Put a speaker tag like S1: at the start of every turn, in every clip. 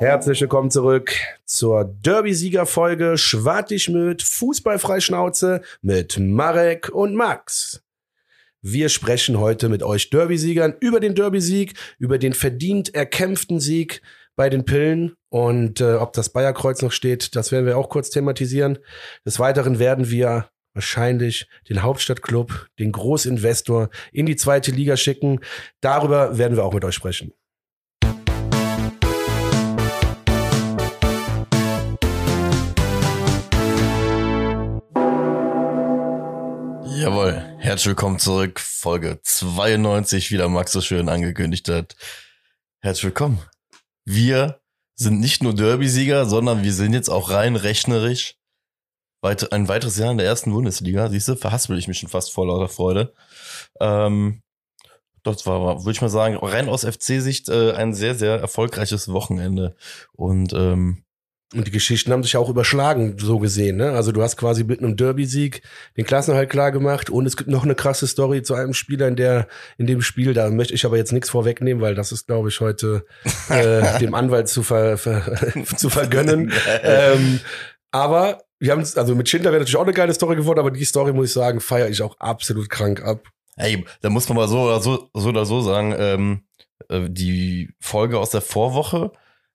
S1: Herzlich willkommen zurück zur Derby-Sieger-Folge Schwartig-Möd Fußballfreischnauze mit Marek und Max. Wir sprechen heute mit euch Derby-Siegern über den Derby-Sieg, über den verdient erkämpften Sieg bei den Pillen und äh, ob das Bayerkreuz noch steht, das werden wir auch kurz thematisieren. Des Weiteren werden wir wahrscheinlich den Hauptstadtclub, den Großinvestor in die zweite Liga schicken. Darüber werden wir auch mit euch sprechen.
S2: Jawohl, herzlich willkommen zurück. Folge 92, wie der Max so schön angekündigt hat. Herzlich willkommen. Wir sind nicht nur Derby-Sieger, sondern wir sind jetzt auch rein rechnerisch weit, ein weiteres Jahr in der ersten Bundesliga. Siehst du, verhaspel ich mich schon fast vor lauter Freude. Ähm, das war, würde ich mal sagen, rein aus FC-Sicht äh, ein sehr, sehr erfolgreiches Wochenende. Und ähm,
S1: und die Geschichten haben sich auch überschlagen, so gesehen. Ne? Also du hast quasi mit einem Derby-Sieg den Klassenhalt klar gemacht und es gibt noch eine krasse Story zu einem Spieler in der in dem Spiel. Da möchte ich aber jetzt nichts vorwegnehmen, weil das ist, glaube ich, heute äh, dem Anwalt zu, ver, ver, zu vergönnen. ähm, aber wir haben also mit Schindler wäre natürlich auch eine geile Story geworden, aber die Story muss ich sagen, feiere ich auch absolut krank ab.
S2: Ey, da muss man mal so oder so, so oder so sagen, ähm, äh, die Folge aus der Vorwoche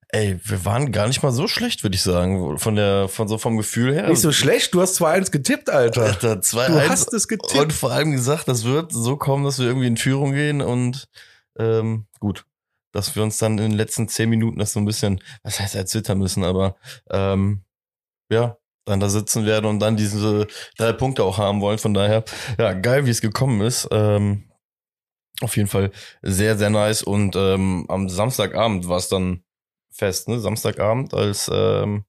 S2: Ey, wir waren gar nicht mal so schlecht, würde ich sagen. Von der, von so vom Gefühl her.
S1: Nicht so schlecht, du hast 2-1 getippt, Alter. Alter
S2: 2-1. Du hast es getippt. Und vor allem gesagt, das wird so kommen, dass wir irgendwie in Führung gehen und ähm, gut. Dass wir uns dann in den letzten zehn Minuten das so ein bisschen, was heißt erzittern müssen, aber ähm, ja, dann da sitzen werden und dann diese drei Punkte auch haben wollen. Von daher, ja, geil, wie es gekommen ist. Ähm, auf jeden Fall sehr, sehr nice. Und ähm, am Samstagabend war es dann fest, ne? Samstagabend, als ähm,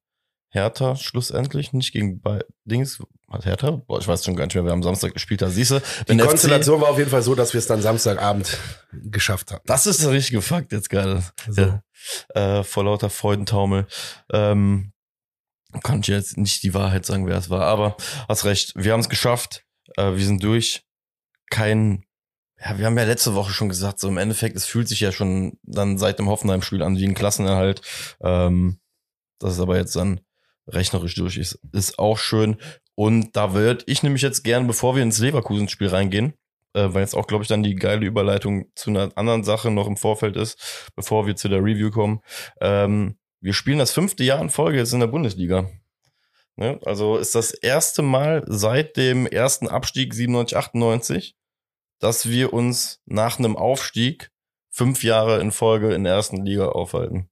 S2: Hertha schlussendlich nicht gegen bei Dings hat Hertha? Boah, ich weiß schon gar nicht mehr, wer am Samstag gespielt hat. Siehst du,
S1: die Konstellation FC, war auf jeden Fall so, dass wir es dann Samstagabend geschafft haben.
S2: Das ist der richtige Fakt jetzt gerade. So. Ja. Äh, vor lauter Freudentaumel. Ähm, kann ich jetzt nicht die Wahrheit sagen, wer es war, aber hast recht. Wir haben es geschafft. Äh, wir sind durch. Kein ja, wir haben ja letzte Woche schon gesagt, so im Endeffekt, es fühlt sich ja schon dann seit dem Hoffenheim-Spiel an wie ein Klassenerhalt. Ähm, dass es aber jetzt dann rechnerisch durch ist, ist auch schön. Und da würde ich nämlich jetzt gern, bevor wir ins Leverkusen-Spiel reingehen, äh, weil jetzt auch, glaube ich, dann die geile Überleitung zu einer anderen Sache noch im Vorfeld ist, bevor wir zu der Review kommen. Ähm, wir spielen das fünfte Jahr in Folge jetzt in der Bundesliga. Ne? Also ist das erste Mal seit dem ersten Abstieg 97, 98 dass wir uns nach einem Aufstieg fünf Jahre in Folge in der ersten Liga aufhalten.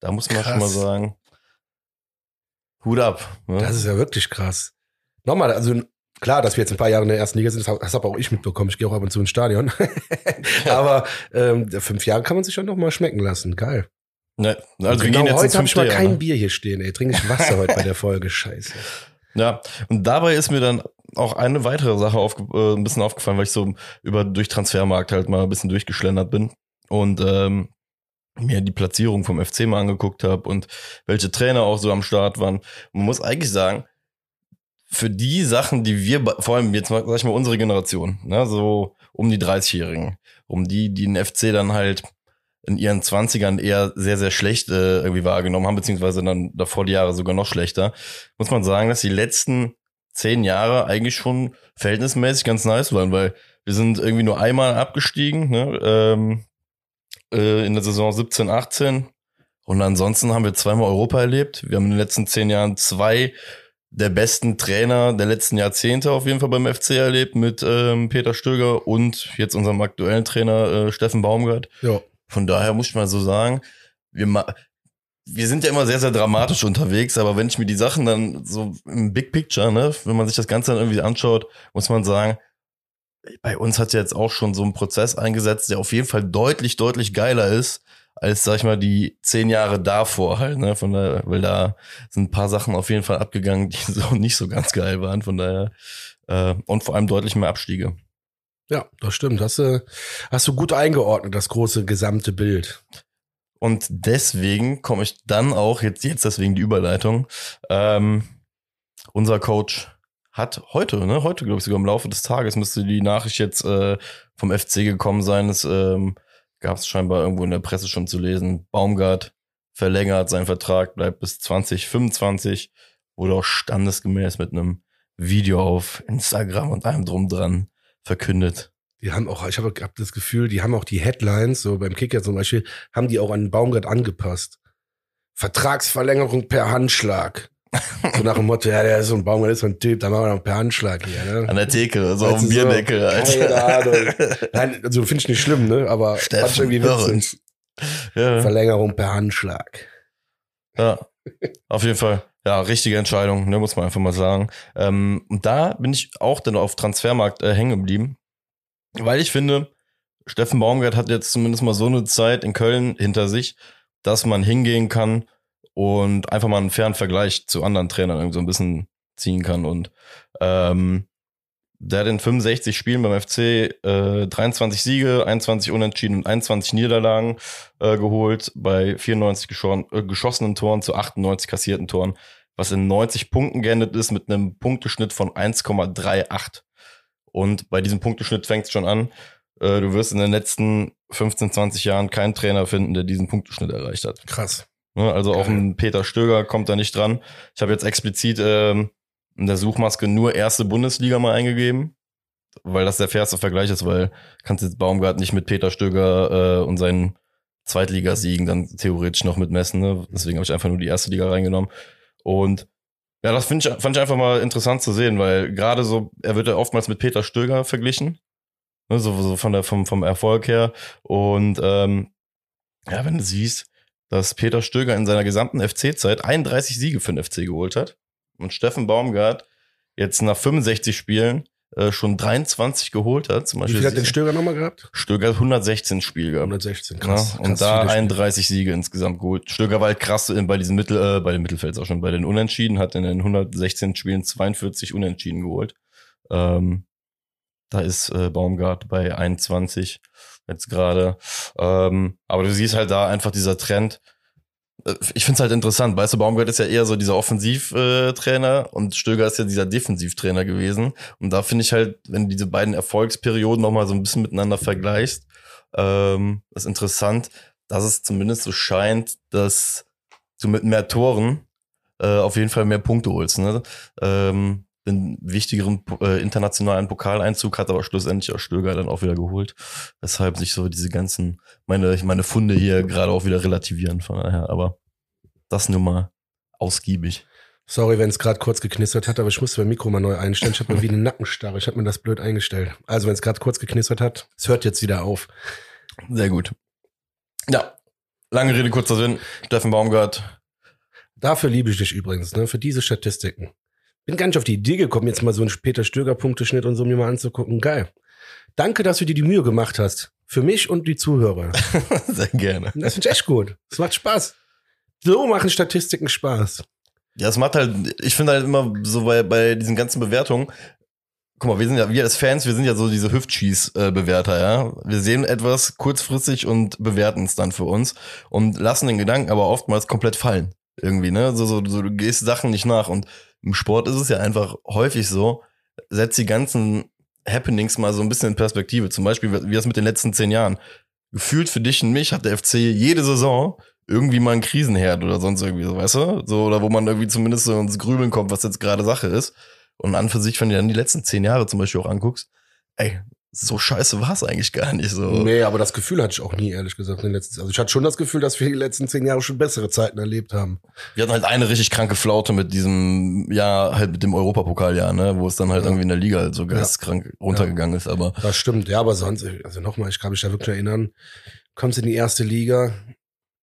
S2: Da muss man krass. schon mal sagen, Hut ab.
S1: Ne? Das ist ja wirklich krass. Nochmal, also klar, dass wir jetzt ein paar Jahre in der ersten Liga sind, das habe auch ich mitbekommen. Ich gehe auch ab und zu ins Stadion. Aber ähm, fünf Jahre kann man sich schon noch mal schmecken lassen. Geil.
S2: Ne, also
S1: genau, heute habe ich mal kein Bier hier stehen, ey. Trinke ich Wasser heute bei der Folge. Scheiße.
S2: Ja, und dabei ist mir dann auch eine weitere Sache auf, äh, ein bisschen aufgefallen, weil ich so über durch Transfermarkt halt mal ein bisschen durchgeschlendert bin und ähm, mir die Platzierung vom FC mal angeguckt habe und welche Trainer auch so am Start waren. Man muss eigentlich sagen, für die Sachen, die wir, vor allem jetzt sag ich mal, unsere Generation, ne, so um die 30-Jährigen, um die, die den FC dann halt in ihren Zwanzigern eher sehr, sehr schlecht äh, irgendwie wahrgenommen haben, beziehungsweise dann davor die Jahre sogar noch schlechter, muss man sagen, dass die letzten zehn Jahre eigentlich schon verhältnismäßig ganz nice waren, weil wir sind irgendwie nur einmal abgestiegen, ne? ähm, äh, in der Saison 17, 18. Und ansonsten haben wir zweimal Europa erlebt. Wir haben in den letzten zehn Jahren zwei der besten Trainer der letzten Jahrzehnte auf jeden Fall beim FC erlebt mit ähm, Peter Stöger und jetzt unserem aktuellen Trainer äh, Steffen Baumgart. Ja. Von daher muss ich mal so sagen, wir, wir sind ja immer sehr, sehr dramatisch unterwegs, aber wenn ich mir die Sachen dann so im Big Picture, ne, wenn man sich das Ganze dann irgendwie anschaut, muss man sagen, bei uns hat ja jetzt auch schon so ein Prozess eingesetzt, der auf jeden Fall deutlich, deutlich geiler ist, als, sag ich mal, die zehn Jahre davor halt, ne, von daher, weil da sind ein paar Sachen auf jeden Fall abgegangen, die so nicht so ganz geil waren, von daher, äh, und vor allem deutlich mehr Abstiege.
S1: Ja, das stimmt. Hast du, hast du gut eingeordnet, das große gesamte Bild.
S2: Und deswegen komme ich dann auch, jetzt, jetzt deswegen die Überleitung, ähm, unser Coach hat heute, ne, heute glaube ich sogar im Laufe des Tages müsste die Nachricht jetzt äh, vom FC gekommen sein. Es ähm, gab es scheinbar irgendwo in der Presse schon zu lesen. Baumgart verlängert, sein Vertrag bleibt bis 2025, wurde auch standesgemäß mit einem Video auf Instagram und allem drum dran verkündet.
S1: Die haben auch, ich habe hab das Gefühl, die haben auch die Headlines, so beim Kicker zum Beispiel, haben die auch an Baumgart angepasst. Vertragsverlängerung per Handschlag. So nach dem Motto, ja, der ist so ein Baumgart, ist so ein Typ, da machen wir noch per Handschlag hier, ne?
S2: An der Theke, so auf dem
S1: so,
S2: Bierdeckel,
S1: Keine
S2: Alter.
S1: Ahnung. Nein, also finde ich nicht schlimm, ne? Aber fand
S2: Steffen
S1: irgendwie witzig.
S2: Ja.
S1: Verlängerung per Handschlag.
S2: Ja, auf jeden Fall. Ja, richtige Entscheidung, ne, muss man einfach mal sagen. Ähm, und da bin ich auch dann auf Transfermarkt äh, hängen geblieben, weil ich finde, Steffen Baumgart hat jetzt zumindest mal so eine Zeit in Köln hinter sich, dass man hingehen kann und einfach mal einen fairen Vergleich zu anderen Trainern irgendwie so ein bisschen ziehen kann. Und ähm, der hat in 65 Spielen beim FC äh, 23 Siege, 21 Unentschieden und 21 Niederlagen äh, geholt, bei 94 geschor- äh, geschossenen Toren zu 98 kassierten Toren, was in 90 Punkten geendet ist mit einem Punkteschnitt von 1,38. Und bei diesem Punkteschnitt fängt es schon an. Äh, du wirst in den letzten 15, 20 Jahren keinen Trainer finden, der diesen Punkteschnitt erreicht hat.
S1: Krass.
S2: Ne, Also auch
S1: Geil.
S2: ein Peter Stöger kommt da nicht dran. Ich habe jetzt explizit ähm, in der Suchmaske nur erste Bundesliga mal eingegeben, weil das der fairste Vergleich ist, weil kannst jetzt Baumgart nicht mit Peter Stöger äh, und seinen Zweitligasiegen dann theoretisch noch mitmessen. Ne? Deswegen habe ich einfach nur die erste Liga reingenommen. Und ja, das ich, fand ich einfach mal interessant zu sehen, weil gerade so, er wird ja oftmals mit Peter Stöger verglichen. Ne, so, so von der, vom, vom Erfolg her. Und ähm, ja, wenn du siehst, dass Peter Stöger in seiner gesamten FC-Zeit 31 Siege für den FC geholt hat und Steffen Baumgart jetzt nach 65 Spielen äh, schon 23 geholt hat. Zum
S1: Wie
S2: Beispiel
S1: viel hat der Stöger nochmal gehabt?
S2: Stöger hat 116 Spiele gehabt.
S1: 116, krass.
S2: Ja,
S1: krass
S2: und da
S1: viele Spiele.
S2: 31 Siege insgesamt geholt. Stöger war halt krass in- bei diesen Mittel, äh, bei den Mittelfelds auch schon, bei den Unentschieden, hat in den 116 Spielen 42 Unentschieden geholt. Ähm, da ist äh, Baumgart bei 21 jetzt gerade. Ähm, aber du siehst halt da einfach dieser Trend. Äh, Ich find's halt interessant. Weißt du, Baumgart ist ja eher so dieser Offensivtrainer äh, und Stöger ist ja dieser Defensivtrainer gewesen. Und da finde ich halt, wenn du diese beiden Erfolgsperioden nochmal so ein bisschen miteinander vergleichst, ähm, ist interessant, dass es zumindest so scheint, dass du mit mehr Toren äh, auf jeden Fall mehr Punkte holst. Ne? Ähm, den wichtigeren äh, internationalen Pokaleinzug hat aber schlussendlich auch Stöger dann auch wieder geholt, weshalb sich so diese ganzen meine meine Funde hier gerade auch wieder relativieren von daher. Aber das nur mal ausgiebig.
S1: Sorry, wenn es gerade kurz geknistert hat, aber ich musste mein Mikro mal neu einstellen. Ich habe mir wie eine Nackenstarre. Ich habe mir das blöd eingestellt. Also, wenn es gerade kurz geknistert hat, es hört jetzt wieder auf.
S2: Sehr gut. Ja, lange Rede kurzer Sinn. Steffen Baumgart.
S1: Dafür liebe ich dich übrigens, ne? Für diese Statistiken. Bin gar nicht auf die Idee gekommen, jetzt mal so einen Peter Stöger Punkteschnitt und so mir mal anzugucken. Geil. Danke, dass du dir die Mühe gemacht hast. Für mich und die Zuhörer.
S2: Sehr gerne.
S1: Das finde ich echt gut. Das macht Spaß. So machen Statistiken Spaß.
S2: Ja, es macht halt, ich finde halt immer so bei, bei diesen ganzen Bewertungen, guck mal, wir sind ja, wir als Fans, wir sind ja so diese Hüftschieß-Bewerter, ja. Wir sehen etwas kurzfristig und bewerten es dann für uns und lassen den Gedanken aber oftmals komplett fallen. Irgendwie, ne? So, so, so, du gehst Sachen nicht nach und im Sport ist es ja einfach häufig so, setzt die ganzen Happenings mal so ein bisschen in Perspektive. Zum Beispiel, wie das mit den letzten zehn Jahren. Gefühlt für dich und mich hat der FC jede Saison irgendwie mal einen Krisenherd oder sonst irgendwie so, weißt du? So, oder wo man irgendwie zumindest so ins Grübeln kommt, was jetzt gerade Sache ist. Und an für sich, wenn du dann die letzten zehn Jahre zum Beispiel auch anguckst, ey, so scheiße war es eigentlich gar nicht so.
S1: Nee, aber das Gefühl hatte ich auch nie, ehrlich gesagt, in den letzten, also ich hatte schon das Gefühl, dass wir die letzten zehn Jahre schon bessere Zeiten erlebt haben.
S2: Wir hatten halt eine richtig kranke Flaute mit diesem, ja, halt mit dem Europapokaljahr, ne, wo es dann halt
S1: Ja.
S2: irgendwie in der Liga halt so geisteskrank runtergegangen ist, aber
S1: Das stimmt, ja, aber sonst, also nochmal, ich kann mich da wirklich erinnern, kommst in die erste Liga,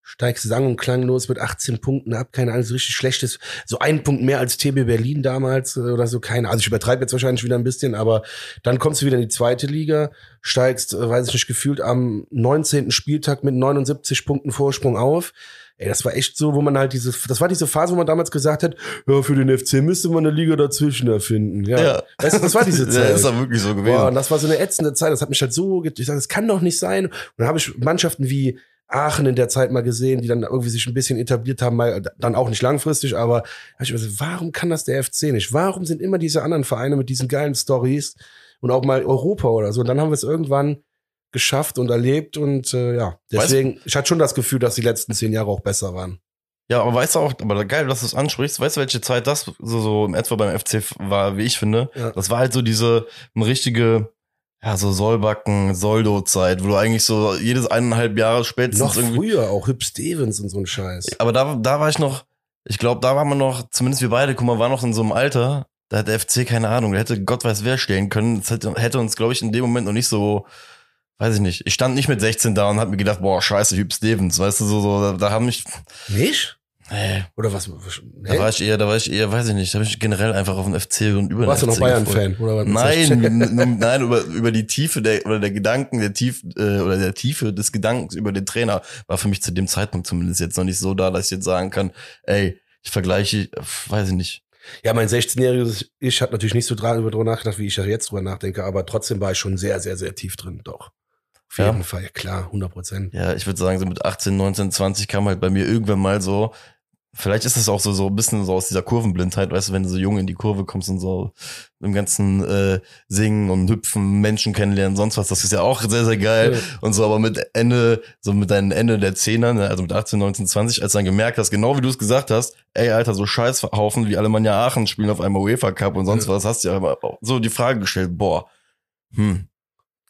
S1: steigst sang- und klanglos mit 18 Punkten ab, keine Ahnung, so richtig schlechtes, so ein Punkt mehr als TB Berlin damals äh, oder so, keine Also ich übertreibe jetzt wahrscheinlich wieder ein bisschen, aber dann kommst du wieder in die zweite Liga, steigst, äh, weiß ich nicht, gefühlt am 19. Spieltag mit 79 Punkten Vorsprung auf. Ey, das war echt so, wo man halt diese, das war diese Phase, wo man damals gesagt hat, ja, für den FC müsste man eine Liga dazwischen erfinden. Ja.
S2: Ja.
S1: Weißt du, das war diese
S2: ja,
S1: Zeit.
S2: ist doch wirklich so gewesen.
S1: Boah, und das war so eine ätzende Zeit. Das hat mich halt so, ich sag, das kann doch nicht sein. Und dann habe ich Mannschaften wie Aachen in der Zeit mal gesehen, die dann irgendwie sich ein bisschen etabliert haben, mal dann auch nicht langfristig, aber ich gesagt, warum kann das der FC nicht? Warum sind immer diese anderen Vereine mit diesen geilen Stories und auch mal Europa oder so? Und dann haben wir es irgendwann geschafft und erlebt und äh, ja, deswegen, ich hatte schon das Gefühl, dass die letzten zehn Jahre auch besser waren.
S2: Ja, aber weißt du auch, aber geil, dass du es ansprichst, weißt du, welche Zeit das so, so im etwa beim FC war, wie ich finde?
S1: Ja.
S2: Das war halt so diese richtige, ja, so Sollbacken, Soldo-Zeit, wo du eigentlich so jedes eineinhalb Jahre spätestens
S1: Noch
S2: irgendwie.
S1: früher, auch Hüb Stevens und so ein Scheiß.
S2: Aber da, da war ich noch, ich glaube, da waren wir noch, zumindest wir beide, guck mal, waren noch in so einem Alter, da hat der FC keine Ahnung, der hätte Gott weiß wer stehen können. Das hätte, hätte uns, glaube ich, in dem Moment noch nicht so, weiß ich nicht. Ich stand nicht mit 16 da und hab mir gedacht, boah, scheiße, Hüb Stevens, weißt du, so, so, da, da haben mich,
S1: Nicht?
S2: Nee,
S1: Oder was?
S2: da war ich eher, da war ich eher, weiß ich nicht, da bin ich generell einfach auf den FC und über den
S1: Warst du noch
S2: FC.
S1: Bayern-Fan?
S2: Nein, nein, über, über die Tiefe der, oder der Gedanken, der Tief, äh, oder der Tiefe des Gedankens über den Trainer war für mich zu dem Zeitpunkt zumindest jetzt noch nicht so da, dass ich jetzt sagen kann, ey, ich vergleiche, weiß ich nicht.
S1: Ja, mein 16-jähriges Ich hat natürlich nicht so drüber nachgedacht, wie ich da jetzt drüber nachdenke, aber trotzdem war ich schon sehr, sehr, sehr tief drin, doch. Auf
S2: Ja.
S1: jeden Fall, ja, klar, 100 Prozent.
S2: Ja, ich würde sagen, so mit 18, 19, 20 kam halt bei mir irgendwann mal so, vielleicht ist es auch so, so ein bisschen so aus dieser Kurvenblindheit, weißt du, wenn du so jung in die Kurve kommst und so im ganzen äh, Singen und Hüpfen, Menschen kennenlernen, sonst was, das ist ja auch sehr, sehr geil.
S1: Ja.
S2: Und so, aber mit Ende, so mit deinem Ende der Zehner, ne, also mit 18, 19, 20, als du dann gemerkt hast, genau wie du es gesagt hast, ey, Alter, so Scheißhaufen wie Alemannia Aachen spielen auf einmal UEFA Cup und sonst
S1: Ja.
S2: was, hast du ja auch so die Frage gestellt, boah, hm,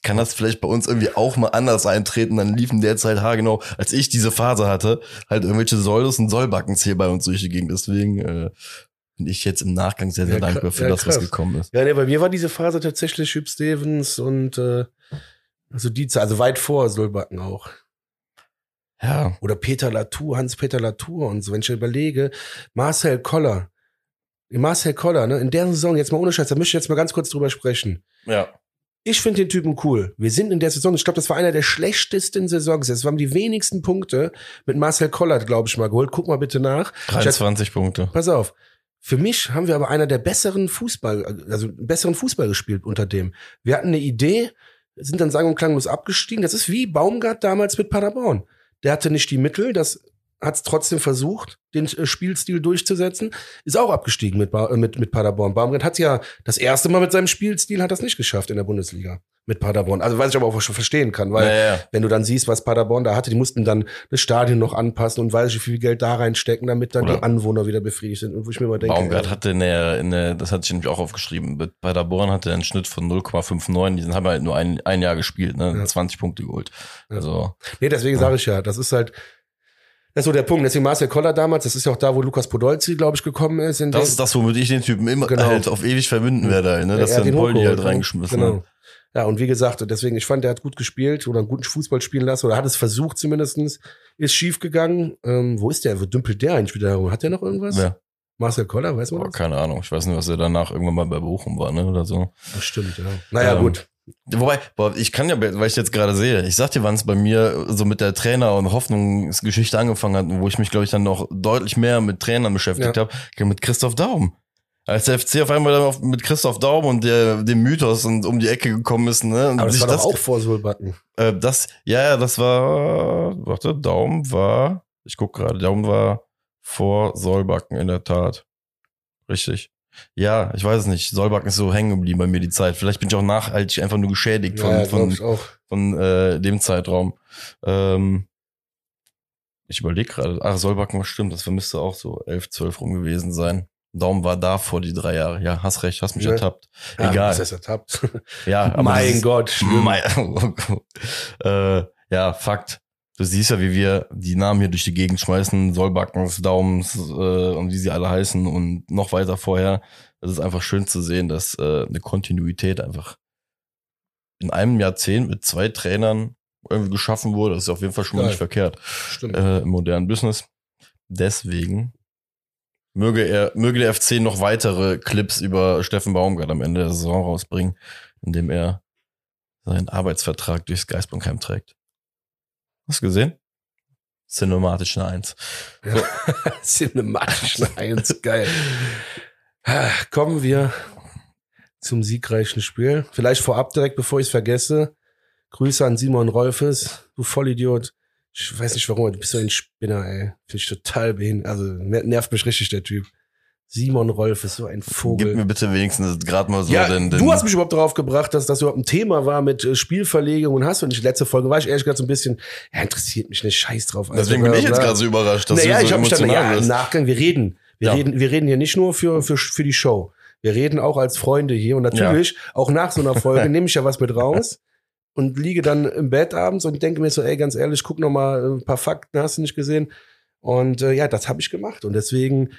S2: kann das vielleicht bei uns irgendwie auch mal anders eintreten? Dann liefen derzeit haargenau, als ich diese Phase hatte, halt irgendwelche Säulos und Sollbackens hier bei uns durch die Gegend. Deswegen äh, bin ich jetzt im Nachgang sehr, sehr
S1: Ja,
S2: dankbar für
S1: ja,
S2: das, was gekommen ist.
S1: Ja, nee, bei mir war diese Phase tatsächlich Hüb Stevens und äh, also die Zeit, also weit vor Solbacken auch.
S2: Ja,
S1: Oder Peter Latour, Hans-Peter Latour und so, wenn ich überlege, Marcel Koller. Marcel Koller, ne, in der Saison, jetzt mal ohne Scheiß, da möchte ich jetzt mal ganz kurz drüber sprechen.
S2: ja.
S1: Ich finde den Typen cool. Wir sind in der Saison, ich glaube, das war einer der schlechtesten Saisons. Das waren die wenigsten Punkte mit Marcel Koller, glaube ich, mal geholt. Guck mal bitte nach. Ich hatte-
S2: 23 Punkte.
S1: Pass auf. Für mich haben wir aber einer der besseren Fußball, also besseren Fußball gespielt unter dem. Wir hatten eine Idee, sind dann sagen und klanglos abgestiegen. Das ist wie Baumgart damals mit Paderborn. Der hatte nicht die Mittel, das hat es trotzdem versucht, den äh, Spielstil durchzusetzen, ist auch abgestiegen mit, Ba- äh, mit, mit Paderborn. Baumgart hat ja das erste Mal mit seinem Spielstil hat das nicht geschafft in der Bundesliga mit Paderborn. Also was ich aber auch schon verstehen kann, weil
S2: ja, ja.
S1: wenn du dann siehst, was Paderborn da hatte, die mussten dann das Stadion noch anpassen und weiß ich, wie viel Geld da reinstecken, damit dann
S2: Oder-
S1: die Anwohner wieder befriedigt sind. Und wo ich mir mal denke,
S2: Baumgart
S1: äh,
S2: hatte in der, in der, das hatte ich nämlich auch aufgeschrieben, bei Paderborn hatte er einen Schnitt von 0,59, die haben halt nur ein, ein Jahr gespielt, ne,
S1: Ja.
S2: 20 Punkte geholt.
S1: Ja.
S2: Also,
S1: Nee, deswegen sage ich ja, das ist halt, das ist so der Punkt. Deswegen Marcel Koller damals, das ist ja auch da, wo Lukas Podolski, glaube ich, gekommen ist. In
S2: das ist das, womit ich den Typen immer
S1: Genau.
S2: halt auf ewig verbinden werde, halt, ne, dass
S1: er
S2: er den Poldi
S1: hochgeholt,
S2: halt
S1: ne?
S2: reingeschmissen
S1: Genau.
S2: hat.
S1: Ja, und wie gesagt, deswegen, ich fand, der hat gut gespielt oder einen guten Fußball spielen lassen oder hat es versucht zumindestens Ist schief gegangen. Ähm, wo ist der? Wo dümpelt der eigentlich wieder herum? Hat der noch irgendwas?
S2: Ja.
S1: Marcel Koller, weiß man
S2: Boah,
S1: das?
S2: keine Ahnung. Ich weiß nicht, was er danach irgendwann mal bei Bochum war, ne, oder so.
S1: Das stimmt, ja. Naja,
S2: Ähm,
S1: gut.
S2: Wobei, boah, ich kann ja, weil ich jetzt gerade sehe, ich sag dir, wann es bei mir so mit der Trainer- und Hoffnungsgeschichte angefangen hat, wo ich mich, glaube ich, dann noch deutlich mehr mit Trainern beschäftigt
S1: Ja.
S2: habe, mit Christoph Daum. Als der FC auf einmal mit Christoph Daum und der, dem Mythos und um die Ecke gekommen ist, ne? Und
S1: Aber das war doch auch vor Solbacken.
S2: äh, das, ja, ja, das war, warte, Daum war, ich guck gerade, Daum war vor Solbacken in der Tat. Richtig. Ja, ich weiß es nicht. Solbacken ist so hängen geblieben bei mir die Zeit. Vielleicht bin ich auch nachhaltig einfach nur geschädigt von,
S1: Ja,
S2: von, von äh, dem Zeitraum. Ähm, ich überlege gerade, ach, Solbacken, stimmt, das müsste auch so 11, 12 rum gewesen sein. Daum war da vor die drei Jahre. Ja, hast recht, hast mich
S1: Ja.
S2: ertappt.
S1: Ja,
S2: Egal.
S1: Das ist ertappt.
S2: Ja, aber
S1: mein Gott.
S2: mein, äh, ja, Fakt. Du siehst ja, wie wir die Namen hier durch die Gegend schmeißen, Sollbackens, Daums äh, und wie sie alle heißen und noch weiter vorher. Es ist einfach schön zu sehen, dass äh, eine Kontinuität einfach in einem Jahrzehnt mit zwei Trainern irgendwie geschaffen wurde. Das ist auf jeden Fall schon mal
S1: Geil.
S2: nicht verkehrt äh, im modernen Business. Deswegen möge er, möge der FC noch weitere Clips über Steffen Baumgart am Ende der Saison rausbringen, indem er seinen Arbeitsvertrag durchs Geistbankheim trägt. Hast du gesehen? Cinematisch eine Eins.
S1: Cinematischen Eins, geil. Kommen wir zum siegreichen Spiel. Vielleicht vorab direkt, bevor ich es vergesse. Grüße an Simon Rolfes, du Vollidiot. Ich weiß nicht warum, du bist so ein Spinner, ey. Finde ich total behindert. Also ner- nervt mich richtig, der Typ. Simon Rolf ist so ein Vogel.
S2: Gib mir bitte wenigstens gerade mal so
S1: ja,
S2: den, den
S1: du hast mich überhaupt darauf gebracht, dass das überhaupt ein Thema war mit äh, Spielverlegung und hast du nicht. Letzte Folge war ich ehrlich gesagt so ein bisschen, ja, interessiert mich nicht, scheiß drauf. Alter,
S2: Deswegen bin ich jetzt gerade so überrascht, dass
S1: naja,
S2: du
S1: ich
S2: so
S1: habe mich dann, ja, im. Nachgang, wir reden. Wir
S2: Ja.
S1: reden, wir reden hier nicht nur für, für, für die Show. Wir reden auch als Freunde hier und natürlich auch nach so einer Folge nehme ich ja was mit raus und liege dann im Bett abends und denke mir so, ey, ganz ehrlich, guck noch mal ein paar Fakten, hast du nicht gesehen? Und äh, ja, das habe ich gemacht und deswegen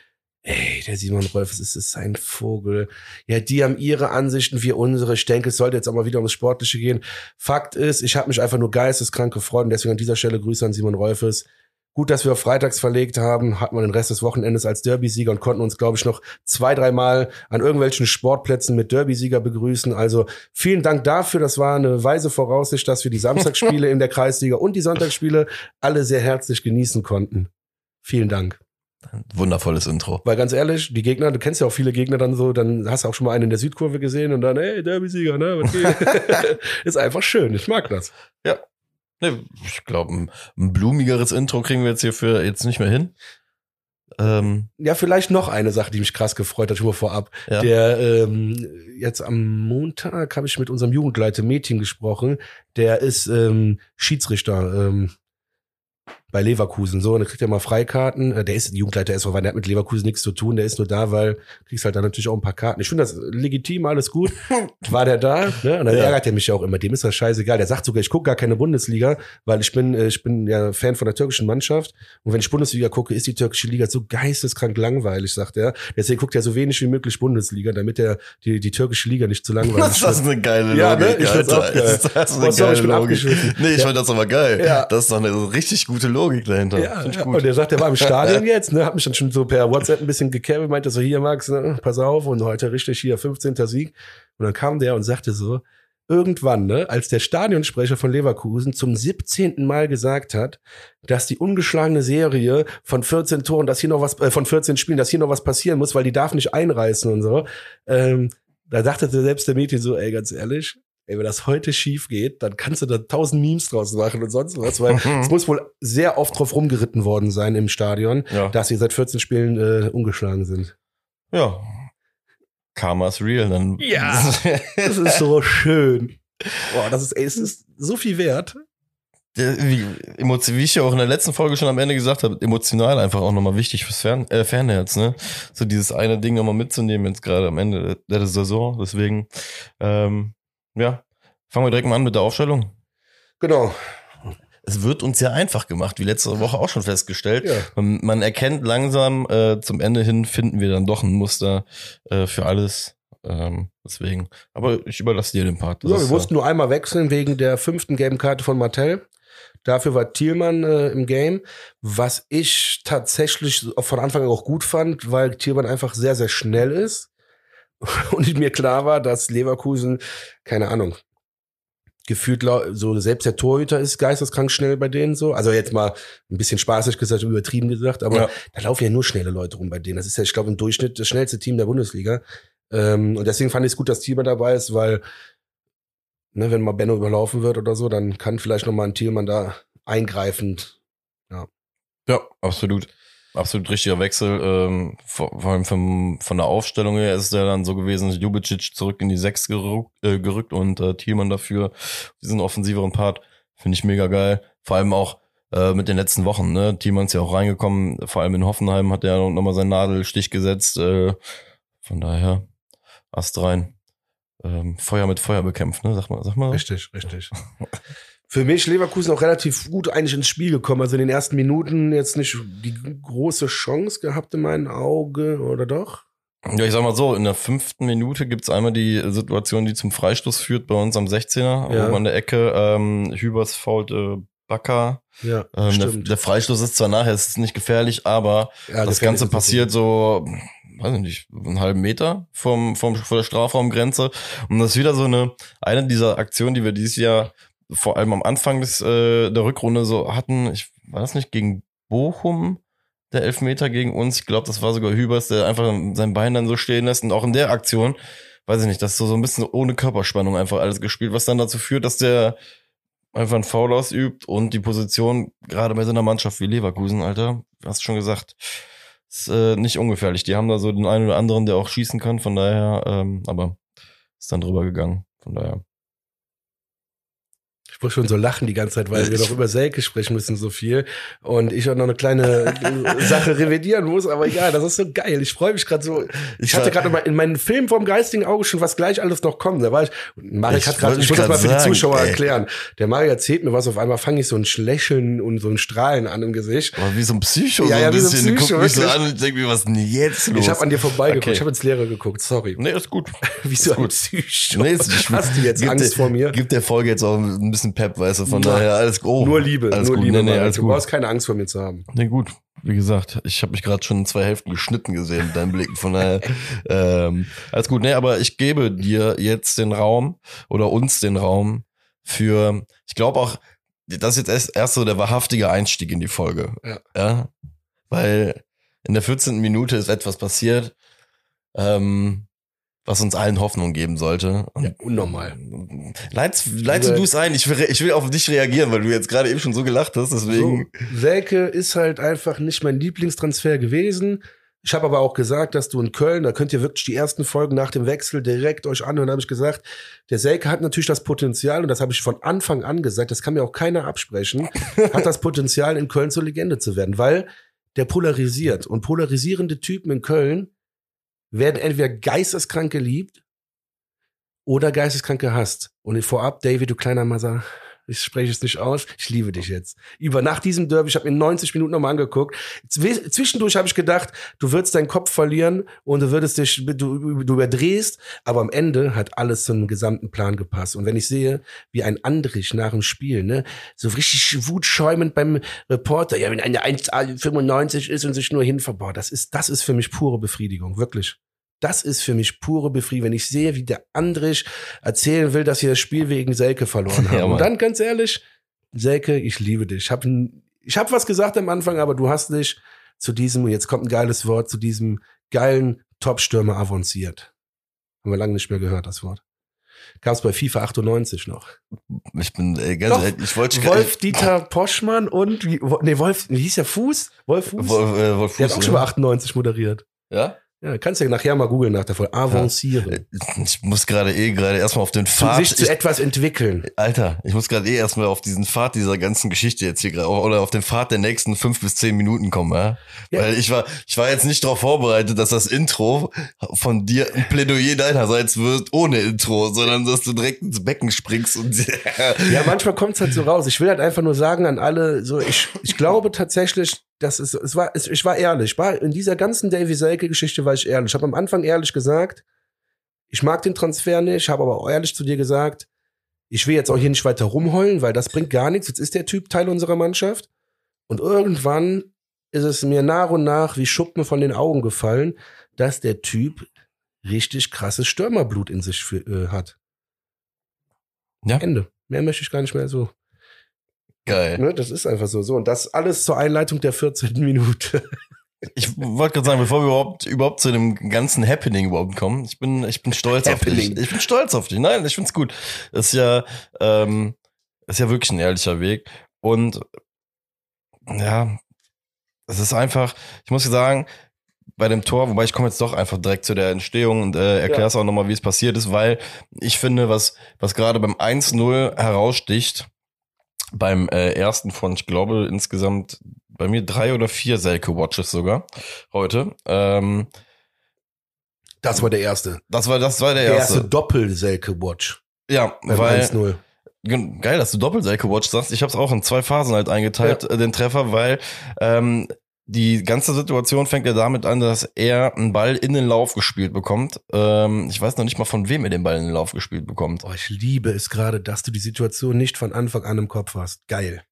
S1: Ey, der Simon Rolf, es ist, ein Vogel. Ja, die haben ihre Ansichten, wir unsere. Ich denke, es sollte jetzt auch mal wieder ums Sportliche gehen. Fakt ist, ich habe mich einfach nur geisteskrank gefreut und deswegen an dieser Stelle Grüße an Simon Rolfes. Gut, dass wir auf freitags verlegt haben, hatten wir den Rest des Wochenendes als Derby-Sieger und konnten uns, glaube ich, noch zwei, dreimal an irgendwelchen Sportplätzen mit Derby-Sieger begrüßen. Also vielen Dank dafür. Das war eine weise Voraussicht, dass wir die Samstagsspiele in der Kreisliga und die Sonntagsspiele alle sehr herzlich genießen konnten. Vielen Dank.
S2: Wundervolles Intro.
S1: Weil ganz ehrlich, die Gegner, du kennst ja auch viele Gegner dann so, dann hast du auch schon mal einen in der Südkurve gesehen und dann, hey, Derby-Sieger, ne? Ist einfach schön. Ich mag das.
S2: Ne, ich glaube, ein, ein blumigeres Intro kriegen wir jetzt hierfür jetzt nicht mehr hin. Ähm,
S1: Ja, vielleicht noch eine Sache, die mich krass gefreut hat, schon mal vorab.
S2: ja.
S1: Der ähm, jetzt am Montag habe ich mit unserem Jugendleiter Mädchen gesprochen. Der ist ähm, Schiedsrichter ähm, bei Leverkusen. So, und der kriegt ja mal Freikarten. Äh, Der ist Jugendleiter SV, weil der hat mit Leverkusen nichts zu tun. Der ist nur da, weil du kriegst halt dann natürlich auch ein paar Karten. Ich finde das legitim, alles gut. War der da, ne? Und dann
S2: Ja.
S1: ärgert er mich ja auch immer. Dem ist das scheißegal. Der sagt sogar, ich gucke gar keine Bundesliga, weil ich bin, äh, ich bin ja Fan von der türkischen Mannschaft. Und wenn ich Bundesliga gucke, ist die türkische Liga so geisteskrank langweilig, sagt er. Deswegen guckt er so wenig wie möglich Bundesliga, damit er die, die türkische Liga nicht zu langweilig
S2: Das ist eine geile Logik,
S1: Ja, ne? Ich
S2: Alter.
S1: auch geil.
S2: Das ist eine
S1: Oh, sorry, ich
S2: geile
S1: bin
S2: Logik. Nee, ich
S1: Ja.
S2: fand das aber geil.
S1: Ja.
S2: Das ist doch eine richtig gute Logik dahinter.
S1: Ja, ja. und er sagt, er war im Stadion jetzt, ne, hat mich dann schon so per WhatsApp ein bisschen gekämpft, meinte so, hier Max, ne, pass auf, und heute richtig hier 15. Sieg. Und dann kam der und sagte so, irgendwann, ne, als der Stadionsprecher von Leverkusen zum 17. Mal gesagt hat, dass die ungeschlagene Serie von 14 Toren, dass hier noch was, äh, von 14 Spielen, dass hier noch was passieren muss, weil die darf nicht einreißen und so, ähm, da dachte selbst der Mädchen so, ey, ganz ehrlich, ey, wenn das heute schief geht, dann kannst du da tausend Memes draus machen und sonst was, weil es muss wohl sehr oft drauf rumgeritten worden sein im Stadion,
S2: ja.
S1: dass sie seit 14 Spielen äh, ungeschlagen sind.
S2: ja. Karma is real. Dann
S1: Ja. Das ist so schön. Boah, das ist, ey, es ist so viel wert.
S2: Wie, wie ich ja auch in der letzten Folge schon am Ende gesagt habe, emotional einfach auch nochmal wichtig fürs Fern, äh, Fernherz, ne? So dieses eine Ding nochmal mitzunehmen, jetzt gerade am Ende der, der Saison. Deswegen, ähm, ja, fangen wir direkt mal an mit der Aufstellung.
S1: Genau.
S2: Es wird uns ja einfach gemacht, wie letzte Woche auch schon festgestellt.
S1: Ja.
S2: Man, man erkennt langsam, äh, zum Ende hin finden wir dann doch ein Muster äh, für alles. Ähm, deswegen. Aber ich überlasse dir den Part. Das
S1: Ja, wir mussten nur einmal wechseln wegen der fünften gelben Karte von Martell. Dafür war Thielmann äh, im Game, was ich tatsächlich von Anfang an auch gut fand, weil Thielmann einfach sehr, sehr schnell ist. Und mir klar war, dass Leverkusen, keine Ahnung, gefühlt so selbst der Torhüter ist geisteskrank schnell bei denen so. Also jetzt mal ein bisschen spaßig gesagt, übertrieben gesagt, aber
S2: Ja.
S1: da laufen ja nur schnelle Leute rum bei denen. Das ist ja, ich glaube, im Durchschnitt das schnellste Team der Bundesliga. Ähm, und deswegen fand ich es gut, dass Thielmann dabei ist, weil ne, wenn mal Benno überlaufen wird oder so, dann kann vielleicht noch mal ein Thielmann da eingreifend.
S2: Ja, absolut. Absolut richtiger Wechsel. Ähm, vor, vor allem vom, von der Aufstellung her ist der dann so gewesen, Jubicic zurück in die Sechs gerückt, äh, gerückt und äh, Thielmann dafür diesen offensiveren Part. Finde ich mega geil. Vor allem auch äh, mit den letzten Wochen. Ne? Thielmann ist ja auch reingekommen. Vor allem in Hoffenheim hat er nochmal seinen Nadelstich gesetzt. Äh, von daher, Ast rein. Ähm, Feuer mit Feuer bekämpft, ne? Sag mal, sag mal.
S1: Richtig, richtig. Für mich Leverkusen auch relativ gut eigentlich ins Spiel gekommen. Also in den ersten Minuten jetzt nicht die große Chance gehabt in meinen Augen, oder doch?
S2: Ja, ich sag mal so, in der fünften Minute gibt's einmal die Situation, die zum Freistoß führt bei uns am 16er,
S1: Ja.
S2: oben an der Ecke. Ähm, Hübers fault äh, Bakker.
S1: Ja,
S2: Ähm, der,
S1: stimmt.
S2: der Freistoß ist zwar nachher, es ist nicht gefährlich, aber
S1: Ja,
S2: das Ganze passiert so, weiß ich nicht, einen halben Meter vom, vom, vor der Strafraumgrenze. Und das ist wieder so eine, eine dieser Aktionen, die wir dieses Jahr vor allem am Anfang des, äh, der Rückrunde so hatten. Ich war das nicht gegen Bochum, der Elfmeter gegen uns. Ich glaube, das war sogar Hübers, der einfach sein Bein dann so stehen lässt. Und auch in der Aktion, weiß ich nicht, das ist so, so ein bisschen ohne Körperspannung einfach alles gespielt, was dann dazu führt, dass der einfach einen Foul ausübt und die Position, gerade bei so einer Mannschaft wie Leverkusen, Alter, hast schon gesagt, ist äh, nicht ungefährlich. Die haben da so den einen oder anderen, der auch schießen kann, von daher, ähm, aber ist dann drüber gegangen. Von daher.
S1: Ich muss schon so lachen die ganze Zeit, weil wir noch über Selke sprechen müssen so viel und ich auch noch eine kleine Sache revidieren muss, aber egal, das ist so geil. Ich freue mich gerade so. Ich, hatte gerade in meinem Film vom geistigen Auge schon, was gleich alles noch kommt. Da war ich, Marek hat gerade, ich muss das mal für die
S2: sagen,
S1: Zuschauer
S2: ey.
S1: erklären. Der Marek erzählt mir was, auf einmal fange ich so ein Lächeln und so ein Strahlen an im Gesicht.
S2: Aber wie so ein Psycho,
S1: Ja,
S2: so
S1: ja,
S2: ein
S1: wie so ein
S2: bisschen.
S1: Psycho,
S2: Guck mich so an und denke mir, was denn jetzt los?
S1: Ich habe an dir vorbeigeguckt,
S2: Okay.
S1: ich habe ins Leere geguckt, sorry.
S2: Nee, ist gut.
S1: Wieso ein
S2: gut.
S1: Psycho?
S2: Nee, ist
S1: Hast du jetzt Angst
S2: der,
S1: vor mir?
S2: Gibt der Folge jetzt auch ein bisschen Pep, weißt du, von
S1: Nein.
S2: daher alles oh,
S1: nur Liebe,
S2: alles
S1: nur
S2: gut.
S1: Liebe.
S2: Nee, nee, alles
S1: du
S2: gut.
S1: brauchst keine Angst vor mir zu haben.
S2: Nee, gut. Wie gesagt, ich habe mich gerade schon in zwei Hälften geschnitten gesehen mit deinen Blicken. Von daher, ähm, alles gut. Nee, aber ich gebe dir jetzt den Raum oder uns den Raum für, ich glaube auch, das ist jetzt erst, erst so der wahrhaftige Einstieg in die Folge.
S1: Ja.
S2: ja? Weil in der 14. Minute ist etwas passiert, ähm, was uns allen Hoffnung geben sollte. Und
S1: Ja, unnormal.
S2: Leitst, leitst du es ein? Ich will, ich will auf dich reagieren, weil du jetzt gerade eben schon so gelacht hast, deswegen.
S1: So, Selke ist halt einfach nicht mein Lieblingstransfer gewesen. Ich habe aber auch gesagt, dass du in Köln, da könnt ihr wirklich die ersten Folgen nach dem Wechsel direkt euch anhören, habe ich gesagt, der Selke hat natürlich das Potenzial, und das habe ich von Anfang an gesagt, das kann mir auch keiner absprechen, hat das Potenzial, in Köln zur Legende zu werden, weil der polarisiert. Und polarisierende Typen in Köln werden entweder geisteskrank geliebt oder geisteskrank gehasst. Und vorab, David, du kleiner Massa, ich spreche es nicht aus, ich liebe dich jetzt. Über nach diesem Derby, ich habe mir 90 Minuten nochmal angeguckt. Zwi- Zwischendurch habe ich gedacht, du würdest deinen Kopf verlieren und du würdest dich, du, du überdrehst, aber am Ende hat alles zum gesamten Plan gepasst. Und wenn ich sehe, wie ein Andrich nach dem Spiel, ne, so richtig wutschäumend beim Reporter, ja, wenn eine 1,95 ist und sich nur hinverbaut, das ist, das ist für mich pure Befriedigung, wirklich. Das ist für mich pure Befriedigung, wenn ich sehe, wie der Andrich erzählen will, dass sie das Spiel wegen Selke verloren haben.
S2: Ja,
S1: und dann ganz ehrlich, Selke, ich liebe dich. Ich habe ich hab was gesagt am Anfang, aber du hast dich zu diesem, und jetzt kommt ein geiles Wort, zu diesem geilen Top-Stürmer avanciert. Haben wir lange nicht mehr gehört, das Wort. Gab's bei FIFA 98 noch.
S2: Ich bin, ey, ganz
S1: Doch.
S2: ehrlich, ich wollte
S1: Wolf Dieter Poschmann und, wie, nee, Wolf, wie hieß der Fuß? Wolf Fuß?
S2: Wolf, äh, Wolf
S1: der hat
S2: Fuß,
S1: auch schon mal
S2: oder?
S1: 98 moderiert.
S2: Ja?
S1: Ja, kannst ja nachher mal googeln nach der Folge. Avancieren.
S2: Ich muss gerade eh gerade erstmal auf den Pfad.
S1: sich zu
S2: ich,
S1: etwas entwickeln.
S2: Alter, ich muss gerade eh erstmal auf diesen Pfad dieser ganzen Geschichte jetzt hier gerade oder auf den Pfad der nächsten fünf bis zehn Minuten kommen, ja?
S1: Ja.
S2: Weil ich war, ich war jetzt nicht darauf vorbereitet, dass das Intro von dir ein Plädoyer deinerseits wird ohne Intro, sondern dass du direkt ins Becken springst und
S1: Ja, manchmal kommt's halt so raus. Ich will halt einfach nur sagen an alle, so ich, ich glaube tatsächlich, dass es, es war, es, ich war ehrlich. War, in dieser ganzen Davy Selke-Geschichte war ich ehrlich. Ich habe am Anfang ehrlich gesagt, ich mag den Transfer nicht, habe aber auch ehrlich zu dir gesagt, ich will jetzt auch hier nicht weiter rumheulen, weil das bringt gar nichts. Jetzt ist der Typ Teil unserer Mannschaft. Und irgendwann ist es mir nach und nach wie Schuppen von den Augen gefallen, dass der Typ richtig krasses Stürmerblut in sich für, äh, hat.
S2: Ja.
S1: Ende. Mehr möchte ich gar nicht mehr so.
S2: Geil.
S1: Ne, das ist einfach so. So, und das alles zur Einleitung der 14. Minute.
S2: Ich wollte gerade sagen, bevor wir überhaupt, überhaupt zu dem ganzen Happening überhaupt kommen, ich bin, ich bin stolz auf
S1: Happening.
S2: dich. Ich bin stolz auf dich. Nein, ich find's gut. Das ist ja, ähm, ist ja wirklich ein ehrlicher Weg. Und ja, es ist einfach, ich muss sagen, bei dem Tor, wobei ich komme jetzt doch einfach direkt zu der Entstehung und äh, erkläre es auch nochmal, wie es passiert ist, weil ich finde, was, was gerade beim 1-0 heraussticht, beim äh, ersten von, ich glaube, insgesamt bei mir drei oder vier Selke-Watches sogar heute. Ähm,
S1: Das war der erste.
S2: das war, das war der
S1: Der
S2: erste.
S1: erste Doppel-Selke-Watch.
S2: ja, weil,
S1: 1-0.
S2: Gen- Geil, dass du Doppel-Selke-Watch sagst. Ich habe es auch in zwei Phasen halt eingeteilt, äh, den Treffer, weil ähm, die ganze Situation fängt ja damit an, dass er einen Ball in den Lauf gespielt bekommt. Ähm, ich weiß noch nicht mal, von wem er den Ball in den Lauf gespielt bekommt.
S1: Oh, ich liebe es gerade, dass du die Situation nicht von Anfang an im Kopf hast. Geil.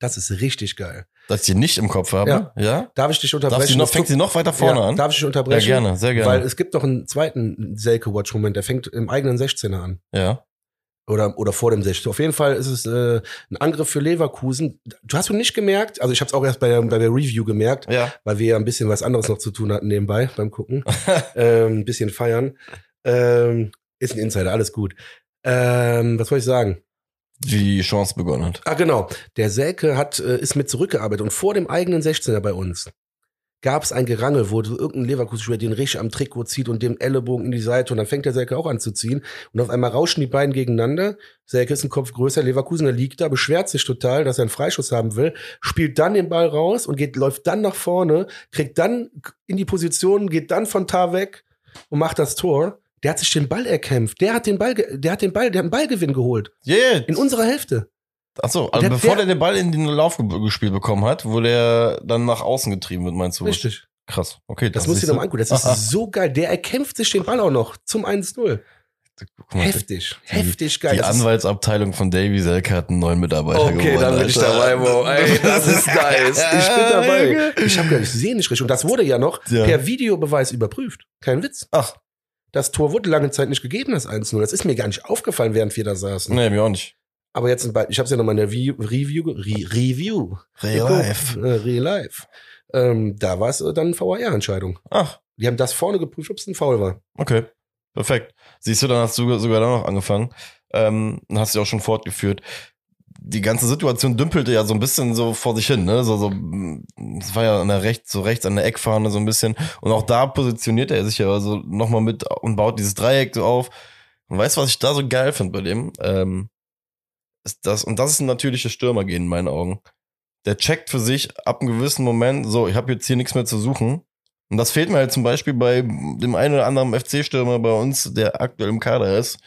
S1: Das ist richtig geil.
S2: Dass ich die nicht im Kopf habe.
S1: Ja.
S2: Ja?
S1: Darf ich dich
S2: Darf
S1: unterbrechen?
S2: noch, fängt sie noch weiter vorne
S1: ja,
S2: an?
S1: Darf ich dich
S2: Ja,
S1: unterbrechen?
S2: gerne, sehr gerne.
S1: Weil es gibt noch einen zweiten Selke-Watch-Moment, der fängt im eigenen 16er an.
S2: ja.
S1: Oder, oder vor dem 16. Auf jeden Fall ist es äh, ein Angriff für Leverkusen. Du hast du nicht gemerkt, also ich habe es auch erst bei der, bei der Review gemerkt,
S2: Ja.
S1: weil wir ja ein bisschen was anderes noch zu tun hatten nebenbei beim Gucken. ähm, ein bisschen feiern. Ähm, ist ein Insider, alles gut. Ähm, was wollte ich sagen?
S2: Die Chance begonnen hat.
S1: Ah, genau. Der Selke hat, äh, ist mit zurückgearbeitet und vor dem eigenen 16er bei uns. Gab es ein Gerangel, wo irgendein Leverkusen-Spieler den richtig am Trikot zieht und dem Ellenbogen in die Seite und dann fängt der Selke auch an zu ziehen und auf einmal rauschen die beiden gegeneinander. Selke ist ein Kopf größer, Leverkusen, der liegt da, beschwert sich total, dass er einen Freischuss haben will, spielt dann den Ball raus und geht, läuft dann nach vorne, kriegt dann in die Position, geht dann von Tar weg und macht das Tor. Der hat sich den Ball erkämpft. Der hat den Ball, der hat den Ball, der hat einen Ballgewinn geholt.
S2: Yeah.
S1: In unserer Hälfte.
S2: Achso, also
S1: Der-
S2: bevor
S1: der-
S2: der den Ball in den Lauf ge- gespielt bekommen hat, wo der dann nach außen getrieben wird, meinst du?
S1: Richtig.
S2: Krass. Okay,
S1: Das, muss ich
S2: siehst
S1: dir
S2: du.
S1: mal angucken. Das ist
S2: Aha.
S1: so geil. Der erkämpft sich den Ball auch noch zum 1-0.
S2: Guck mal,
S1: Heftig. Heftig geil.
S2: Die
S1: Das
S2: Anwaltsabteilung von Davy Selke hat einen neuen Mitarbeiter
S1: Okay,
S2: gewonnen.
S1: dann bin ich dabei, Mo. Ey, das ist nice. Ich bin dabei. Ich habe ich sehe nicht richtig. Und das wurde ja noch
S2: Ja.
S1: per Videobeweis überprüft. Kein Witz.
S2: Ach,
S1: Das Tor wurde lange Zeit nicht gegeben, das 1-0. Das ist mir gar nicht aufgefallen, während wir da saßen.
S2: nee, mir auch nicht.
S1: Aber jetzt, sind beid- ich habe es ja nochmal in der Re Review, ge- Re Review.
S2: Real life.
S1: Äh, Real Life. Ähm, da war es äh, dann VAR-Entscheidung.
S2: Ach,
S1: Die haben das vorne geprüft, ob es ein Foul war.
S2: okay. Perfekt. Siehst du, dann hast du sogar da noch angefangen. Ähm, dann hast du auch schon fortgeführt. Die ganze Situation dümpelte ja so ein bisschen so vor sich hin, ne? So, so, mm, es war ja an der rechts, so rechts an der Eckfahne so ein bisschen. Und auch da positioniert er sich ja also nochmal mit und baut dieses Dreieck so auf. Und weißt du, was ich da so geil finde bei dem? Ähm, ist das, und das ist ein natürliches Stürmergehen in meinen Augen. Der checkt für sich ab einem gewissen Moment, so, ich habe jetzt hier nichts mehr zu suchen. Und das fehlt mir halt zum Beispiel bei dem einen oder anderen FC-Stürmer bei uns, der aktuell im Kader ist,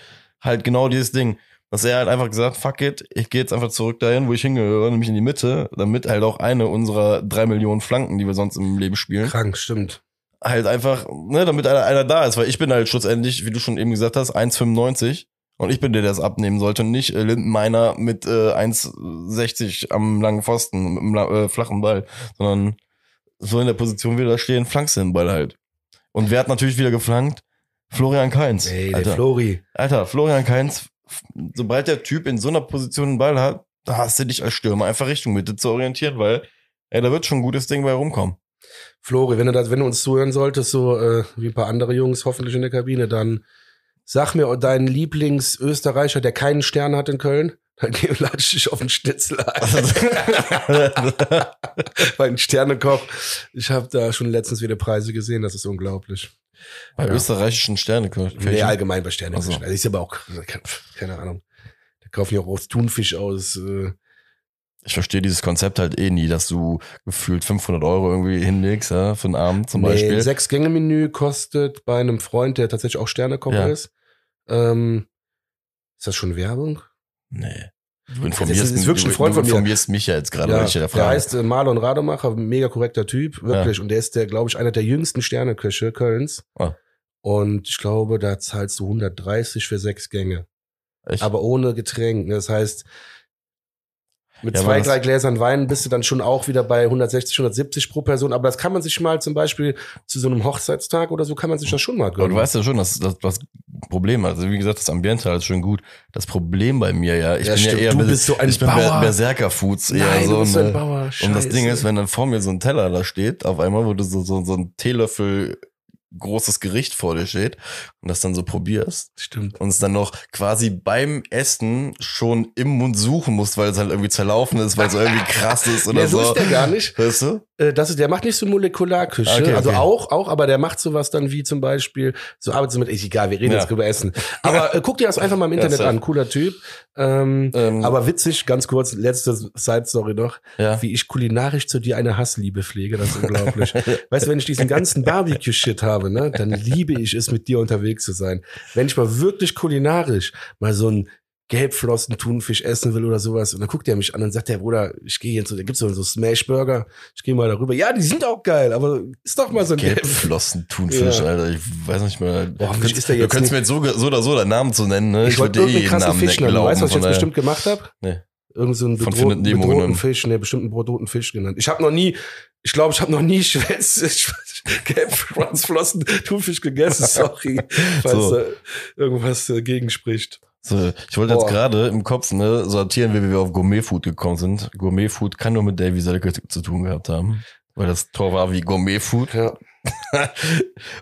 S2: halt genau dieses Ding. Dass er halt einfach gesagt, fuck it, ich gehe jetzt einfach zurück dahin, wo ich hingehöre, nämlich in die Mitte, damit halt auch eine unserer drei Millionen Flanken, die wir sonst im Leben spielen,
S1: Krank, stimmt.
S2: halt einfach, ne, damit einer, einer da ist, weil ich bin halt schlussendlich, wie du schon eben gesagt hast, 1,95 und ich bin der, der es abnehmen sollte nicht äh, Lindenmeiner mit äh, 1,60 am langen Pfosten, mit einem äh, flachen Ball, sondern so in der Position, wie wir da stehen, flankst du den Ball halt. Und wer hat natürlich wieder geflankt? Florian Kainz.
S1: Ey, der
S2: Alter.
S1: Flori.
S2: Alter, Florian Kainz, sobald der Typ in so einer Position einen Ball hat, da hast du dich als Stürmer einfach Richtung Mitte zu orientieren, weil, ey, da wird schon ein gutes Ding bei rumkommen.
S1: Flori, wenn du, das, wenn du uns zuhören solltest, so äh, wie ein paar andere Jungs hoffentlich in der Kabine, dann sag mir deinen Lieblingsösterreicher, der keinen Stern hat in Köln. Dann lade ich dich auf den Schnitzel ein. Bei den Sternekoch. Ich habe da schon letztens wieder Preise gesehen, das ist unglaublich.
S2: Bei
S1: Ja.
S2: österreichischen Sterne.
S1: Nee, allgemein bei Sternekoch.
S2: Ach so.
S1: Also ist aber auch, keine Ahnung. Da kaufen ja auch aus Thunfisch aus. Äh,
S2: Ich verstehe dieses Konzept halt eh nie, dass du gefühlt 500 Euro irgendwie hinlegst, ja, für einen Abend zum
S1: nee,
S2: Beispiel.
S1: ein Sechs-Gänge-Menü kostet bei einem Freund, der tatsächlich auch Sternekoch
S2: Ja.
S1: ist. Ähm, ist das schon Werbung?
S2: Nee. Du
S1: Das
S2: informierst,
S1: ist- ist wirklich ein
S2: du,
S1: Freund
S2: du
S1: von mir.
S2: informierst mich ja jetzt gerade,
S1: Ja,
S2: weil ich
S1: der
S2: frage.
S1: heißt äh, Marlon Rademacher, mega korrekter Typ, wirklich. Und der ist der, glaube ich, einer der jüngsten Sterneköche Kölns.
S2: Ah.
S1: Und ich glaube, da zahlst du 130 für sechs Gänge.
S2: Echt?
S1: Aber ohne Getränk. Das heißt, mit
S2: Ja,
S1: zwei,
S2: aber
S1: drei Gläsern Wein bist du dann schon auch wieder bei 160, 170 pro Person. Aber das kann man sich mal zum Beispiel zu so einem Hochzeitstag oder so kann man sich das schon mal
S2: Aber
S1: gönnen.
S2: du weißt ja schon, dass das, das Problem, also wie gesagt, das Ambiente halt schön gut. Das Problem bei mir ja, ich
S1: Ja,
S2: bin
S1: stimmt.
S2: ja eher
S1: Du bist so ein
S2: ich bin
S1: Bauer.
S2: Ber Berserker-Foods eher
S1: Nein,
S2: so.
S1: du bist ein
S2: ne?
S1: Bauer.
S2: Und das Ding ist, wenn dann vor mir so ein Teller da steht, auf einmal, wo du so, so, so ein Teelöffel großes Gericht vor dir steht und das dann so probierst
S1: Stimmt.
S2: und es dann noch quasi beim Essen schon im Mund suchen musst, weil es halt irgendwie zerlaufen ist, weil es irgendwie krass ist oder
S1: Nee, so
S2: so.
S1: ist der gar nicht.
S2: Weißt du?
S1: Äh, das ist, der macht nicht so Molekularküche.
S2: Okay,
S1: Also
S2: okay.
S1: auch, auch, aber der macht sowas dann wie zum Beispiel, so arbeitet mit, ist egal, wir reden
S2: Ja.
S1: jetzt über Essen. Aber äh, guck dir das einfach mal im
S2: Ja,
S1: Internet
S2: safe.
S1: an, cooler Typ. Ähm,
S2: Ähm,
S1: aber witzig, ganz kurz, letzte Side-Story noch,
S2: ja.
S1: wie ich kulinarisch zu dir eine Hassliebe pflege, das ist unglaublich. weißt du, wenn ich diesen ganzen Barbecue-Shit habe, ne, dann liebe ich es, mit dir unterwegs zu sein. Wenn ich mal wirklich kulinarisch mal so ein Gelbflossen Thunfisch essen will oder sowas. Und dann guckt er mich an und sagt der Bruder, ich gehe jetzt so, da gibt's so, so Smashburger, ich gehe mal darüber. Ja, die sind auch geil, aber ist doch mal so ein Gelb.
S2: Gelbflossen Thunfisch,
S1: Ja.
S2: Alter. Ich weiß nicht mehr.
S1: Boah,
S2: du könntest, du könntest mir jetzt so, so oder so deinen Namen zu nennen, ne?
S1: Ich wollte
S2: würd eh
S1: krassen
S2: Namen
S1: Fisch nennen.
S2: glauben,
S1: Weißt du, was ich jetzt bestimmt gemacht habe?
S2: Nee.
S1: Irgend so einen bedrohten, bedrohten. Fisch, nee, bestimmt einen bedrohten Fisch genannt. Ich habe noch nie, ich glaube, ich habe noch nie Schwänze, Gelbflossen Thunfisch gegessen, sorry, falls
S2: So.
S1: da irgendwas äh, gegen spricht.
S2: So, ich wollte jetzt gerade im Kopf ne, sortieren, wie wir auf Gourmet-Food gekommen sind. Gourmet-Food kann nur mit Davy Selke zu tun gehabt haben. Weil das Tor war wie Gourmet-Food.
S1: Ja.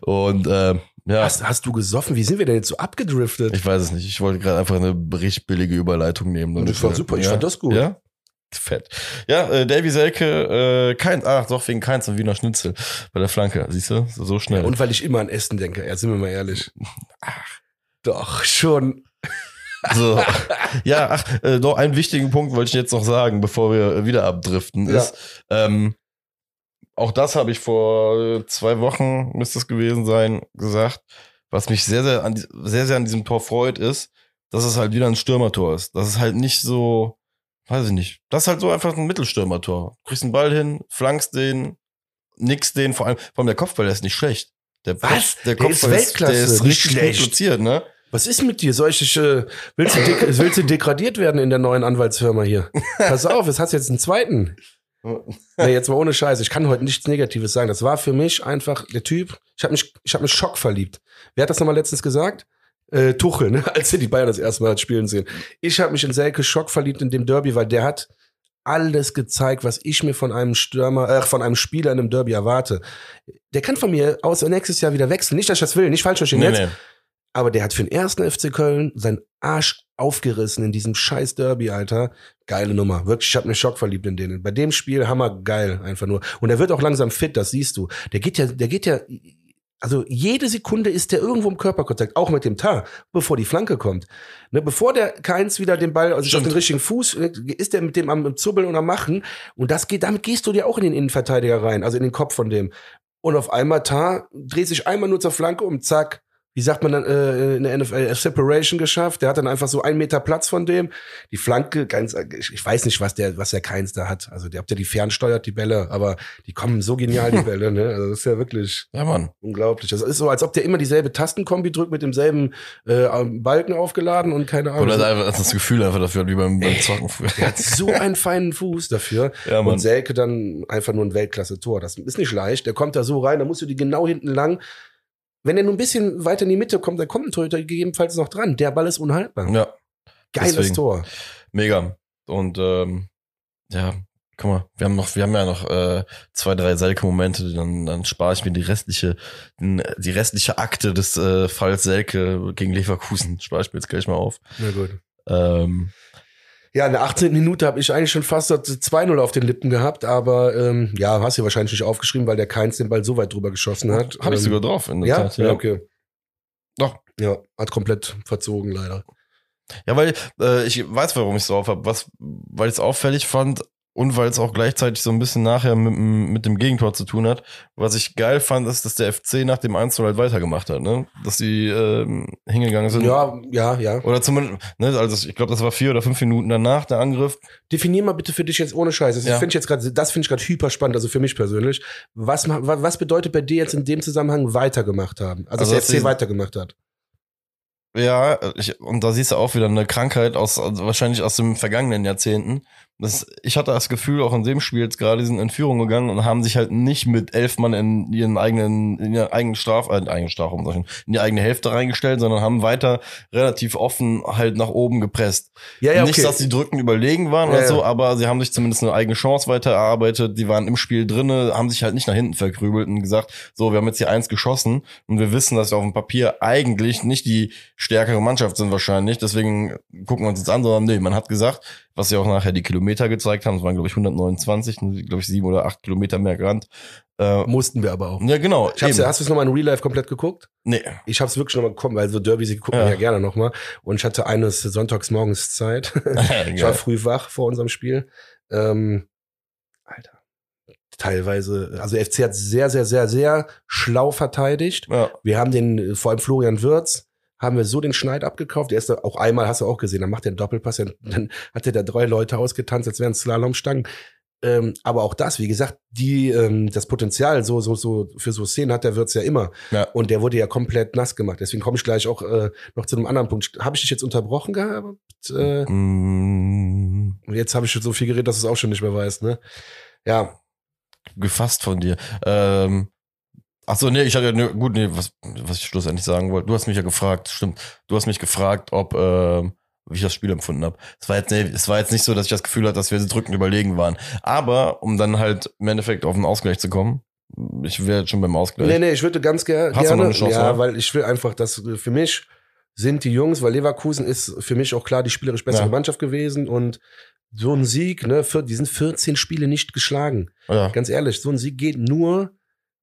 S2: Und äh, ja,
S1: Hast, hast du gesoffen? Wie sind wir denn jetzt so abgedriftet?
S2: ich weiß es nicht. Ich wollte gerade einfach eine richtig billige Überleitung nehmen.
S1: Und das war super. Ich fand das gut.
S2: Ja? Fett. Ja, äh, Davy Selke, äh, kein, ach doch, wegen keins und Wiener Schnitzel bei der Flanke, siehst du? So, so schnell.
S1: Und weil ich immer an Essen denke, ja, sind wir mal ehrlich. Ach, doch, schon.
S2: So. Ja, ach, äh, noch einen wichtigen Punkt wollte ich jetzt noch sagen, bevor wir wieder abdriften,
S1: Ja.
S2: ist, ähm, auch das habe ich vor zwei Wochen, müsste es gewesen sein, gesagt, was mich sehr, sehr an, sehr, sehr an diesem Tor freut, ist, dass es halt wieder ein Stürmertor ist. Das ist halt nicht so, weiß ich nicht, das ist halt so einfach ein Mittelstürmertor. Du kriegst einen Ball hin, flankst den, nix den, vor allem, vor allem der Kopfball, der ist nicht schlecht. Der,
S1: Was?
S2: Der
S1: Der ist
S2: Kopfball
S1: Weltklasse,
S2: der ist
S1: nicht
S2: richtig
S1: schlecht.
S2: platziert, ne?
S1: Was ist mit dir? Solche, äh, willst, du willst du degradiert werden in der neuen Anwaltsfirma hier? Pass auf, es hast jetzt einen zweiten. Nee, jetzt mal ohne Scheiß. Ich kann heute nichts Negatives sagen. Das war für mich einfach der Typ. Ich habe mich, ich habe mich schockverliebt. Wer hat das nochmal letztens gesagt? Äh, Tuchel, ne? als er die Bayern das erste Mal hat spielen sehen. Ich habe mich in Selke schockverliebt in dem Derby, weil der hat alles gezeigt, was ich mir von einem Stürmer, äh, von einem Spieler in einem Derby erwarte. Der kann von mir aus nächstes Jahr wieder wechseln. Nicht, dass ich das will, nicht falsch verstehen
S2: Nee,
S1: jetzt.
S2: nee.
S1: Aber der hat für den ersten FC Köln seinen Arsch aufgerissen in diesem scheiß Derby, Alter. Geile Nummer. Wirklich, ich habe mich schockverliebt in denen. Bei dem Spiel hammergeil, einfach nur. Und er wird auch langsam fit, das siehst du. Der geht ja, der geht ja, also jede Sekunde ist der irgendwo im Körperkontakt, auch mit dem Tar, bevor die Flanke kommt. Ne, bevor der Keins wieder den Ball, also auf den richtigen Fuß, äh, ist der mit dem am Zubbeln und am Machen. Und das geht, damit gehst du dir auch in den Innenverteidiger rein, also in den Kopf von dem. Und auf einmal Tar dreht sich einmal nur zur Flanke um, zack. Wie sagt man dann äh, in der NFL? A Separation geschafft. Der hat dann einfach so einen Meter Platz von dem. Die Flanke, ganz, ich, ich weiß nicht, was der, was der Keins da hat. Also der, ob der die fernsteuert, die Bälle, aber die kommen so genial, die Bälle, ne? Also das ist ja wirklich
S2: Ja, Mann.
S1: unglaublich. Das ist so, als ob der immer dieselbe Tastenkombi drückt mit demselben äh, Balken aufgeladen und keine Ahnung.
S2: Oder hat einfach das Gefühl einfach dafür, wie beim, beim Zocken früher.
S1: Der hat so einen feinen Fuß dafür.
S2: Ja, Mann.
S1: Und Selke dann einfach nur ein Weltklasse-Tor. Das ist nicht leicht. Der kommt da so rein, da musst du die genau hinten lang. Wenn er nur ein bisschen weiter in die Mitte kommt, dann kommt ein Torhüter gegebenenfalls noch dran. Der Ball ist unhaltbar.
S2: Ja,
S1: Geiles
S2: deswegen.
S1: Tor.
S2: mega. Und ähm, ja, guck mal, wir haben noch, wir haben ja noch äh, zwei, drei Selke-Momente, dann, dann spare ich mir die restliche, die restliche Akte des äh, Falls Selke gegen Leverkusen, spare ich mir jetzt gleich mal auf.
S1: Na gut.
S2: Ähm,
S1: Ja, in der 18. Minute habe ich eigentlich schon fast das 2-0 auf den Lippen gehabt, aber ähm, ja, hast du wahrscheinlich nicht aufgeschrieben, weil der Keins den Ball so weit drüber geschossen hat.
S2: Habe ich
S1: ähm,
S2: sogar drauf in der
S1: Ja,
S2: Tat.
S1: ja, okay.
S2: Doch.
S1: Ja, hat komplett verzogen leider.
S2: Ja, weil äh, ich weiß, warum ich es drauf habe. Was, weil ich es auffällig fand und weil es auch gleichzeitig so ein bisschen nachher mit, dem- mit dem Gegentor zu tun hat. Was ich geil fand, ist, dass der FC nach dem 1 halt weitergemacht hat, ne? Dass sie ähm, hingegangen sind.
S1: Ja, ja, ja.
S2: Oder zumindest, ne, also ich glaube, das war vier oder fünf Minuten danach, der Angriff.
S1: Definier mal bitte für dich jetzt ohne Scheiß. Das
S2: Ja.
S1: finde ich jetzt gerade, das finde ich gerade hyper spannend, also für mich persönlich. Was, was bedeutet bei dir jetzt in dem Zusammenhang weitergemacht haben? Also,
S2: Also,
S1: dass der FC weitergemacht hat.
S2: Ja, ich, und da siehst du auch wieder eine Krankheit aus, also wahrscheinlich aus den vergangenen Jahrzehnten. Das, ich hatte das Gefühl, auch in dem Spiel jetzt gerade, die sind in Führung gegangen und haben sich halt nicht mit elf Mann in ihren eigenen, in ihren eigenen Straf, äh, in eigenen Strafraum, sag ich schon, in die eigene Hälfte reingestellt, sondern haben weiter relativ offen halt nach oben gepresst.
S1: Ja,
S2: Nicht, dass die Drücken überlegen waren
S1: Ja,
S2: oder so,
S1: ja.
S2: aber sie haben sich zumindest eine eigene Chance weiter erarbeitet. Die waren im Spiel drinne, haben sich halt nicht nach hinten verkrübelt und gesagt, so, wir haben jetzt hier eins geschossen und wir wissen, dass wir auf dem Papier eigentlich nicht die stärkere Mannschaft sind wahrscheinlich. Deswegen gucken wir uns jetzt an, sondern nee, man hat gesagt, was ja auch nachher die Kilometer gezeigt haben, es waren glaube ich 129, glaube ich sieben oder acht Kilometer mehr gerannt. Äh,
S1: Mussten wir aber auch.
S2: ja, genau.
S1: Ich hab's,
S2: eben.
S1: hast du es nochmal in Real Life komplett geguckt?
S2: nee.
S1: Ich hab's wirklich nochmal gekommen, weil so Derbys, die gucken
S2: Ja.
S1: ja gerne nochmal. Und ich hatte eines Sonntags morgens Zeit. ich war früh wach vor unserem Spiel. Ähm, Alter. Teilweise, also FC hat sehr, sehr, sehr, sehr schlau verteidigt.
S2: ja.
S1: Wir haben den, äh, vor allem Florian Wirz, haben wir so den Schneid abgekauft. Der ist da auch einmal, hast du auch gesehen, dann macht er einen Doppelpass, dann, hat er da drei Leute ausgetanzt, als wären Slalomstangen. Ähm, aber auch das, wie gesagt, die, ähm, das Potenzial so, so, so, für so Szenen hat der Wirtz ja immer.
S2: Ja.
S1: Und der wurde ja komplett nass gemacht. Deswegen komme ich gleich auch äh, noch zu einem anderen Punkt. Habe ich dich jetzt unterbrochen gehabt? Äh,
S2: Mm,
S1: jetzt habe ich schon so viel geredet, dass du es auch schon nicht mehr weißt, ne? Ja,
S2: gefasst von dir. Ähm, ach so, nee, ich hatte ja, gut, nee, was, was ich schlussendlich sagen wollte. Du hast mich ja gefragt, stimmt. Du hast mich gefragt, ob, ähm, wie ich das Spiel empfunden habe. Es war jetzt, nee, es war jetzt nicht so, dass ich das Gefühl hatte, dass wir sie drückend überlegen waren. Aber, um dann halt im Endeffekt auf den Ausgleich zu kommen, ich wäre jetzt schon beim Ausgleich.
S1: Nee, nee, ich würde ganz ger
S2: Hast du noch
S1: gerne.
S2: eine Chance,
S1: ja,
S2: oder?
S1: weil ich will einfach, dass äh, für mich sind die Jungs, weil Leverkusen ist für mich auch klar die spielerisch bessere
S2: Ja.
S1: Mannschaft gewesen und so ein Sieg, ne, für, die sind 14 Spiele nicht geschlagen.
S2: Ja.
S1: Ganz ehrlich, so ein Sieg geht nur,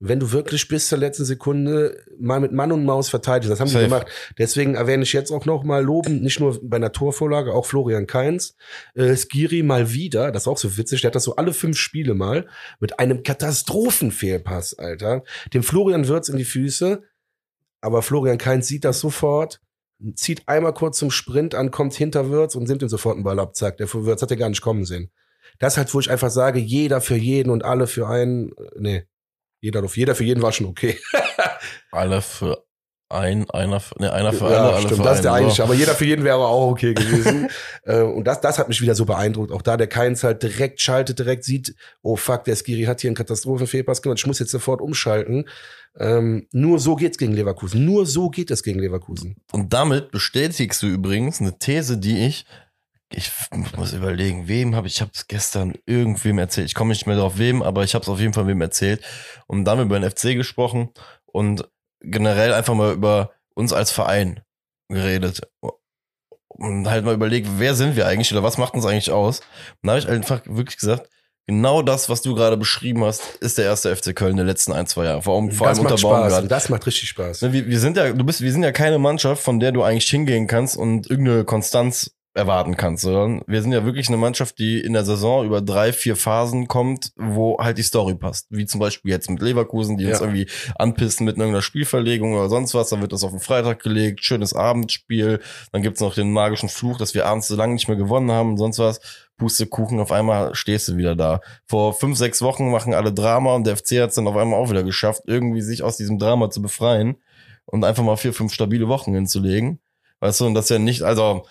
S1: wenn du wirklich bis zur letzten Sekunde mal mit Mann und Maus verteidigst. Das haben
S2: Safe.
S1: die gemacht. Deswegen erwähne ich jetzt auch noch mal lobend, nicht nur bei einer Torvorlage, auch Florian Kainz. Äh, Skiri mal wieder, das ist auch so witzig, der hat das so alle fünf Spiele mal mit einem Katastrophenfehlpass, Alter. Dem Florian Wirtz in die Füße, aber Florian Kainz sieht das sofort, zieht einmal kurz zum Sprint an, kommt hinter Wirtz und nimmt ihm sofort einen Ball ab, zack. Der Wirtz hat er gar nicht kommen sehen. Das ist halt, wo ich einfach sage, jeder für jeden und alle für einen, äh, nee, jeder, auf jeder für jeden war schon okay.
S2: Alle für ein, einer für, ne, einer für
S1: ja,
S2: alle, alle
S1: stimmt,
S2: für
S1: das ist der
S2: einen.
S1: eigentliche, aber jeder für jeden wäre auch okay gewesen. äh, und das, das hat mich wieder so beeindruckt. Auch da der Keins halt direkt schaltet, direkt sieht, oh fuck, der Skiri hat hier einen Katastrophenfehlpass gemacht, ich muss jetzt sofort umschalten. Ähm, nur so geht's gegen Leverkusen. Nur so geht es gegen Leverkusen.
S2: Und damit bestätigst du übrigens eine These, die ich, ich muss überlegen, wem habe ich, ich habe es gestern irgendwem erzählt. Ich komme nicht mehr drauf wem, aber ich habe es auf jeden Fall wem erzählt. Und dann haben wir über den FC gesprochen und generell einfach mal über uns als Verein geredet. Und halt mal überlegt, wer sind wir eigentlich oder was macht uns eigentlich aus? Und da habe ich einfach wirklich gesagt, genau das, was du gerade beschrieben hast, ist der erste FC Köln der letzten ein, zwei Jahre. Vor allem, vor allem unter. Baumgart.
S1: Das macht richtig Spaß.
S2: Ne, Wir, wir sind ja, du bist, wir sind ja keine Mannschaft, von der du eigentlich hingehen kannst und irgendeine Konstanz erwarten kannst, sondern wir sind ja wirklich eine Mannschaft, die in der Saison über drei, vier Phasen kommt, wo halt die Story passt. Wie zum Beispiel jetzt mit Leverkusen, die uns
S1: Ja.
S2: irgendwie anpissen mit irgendeiner Spielverlegung oder sonst was, dann wird das auf den Freitag gelegt, schönes Abendspiel, dann gibt's noch den magischen Fluch, dass wir abends so lange nicht mehr gewonnen haben und sonst was. Pustekuchen, auf einmal stehst du wieder da. Vor fünf, sechs Wochen machen alle Drama und der FC hat's dann auf einmal auch wieder geschafft, irgendwie sich aus diesem Drama zu befreien und einfach mal vier, fünf stabile Wochen hinzulegen. Weißt du, und das ja nicht, also,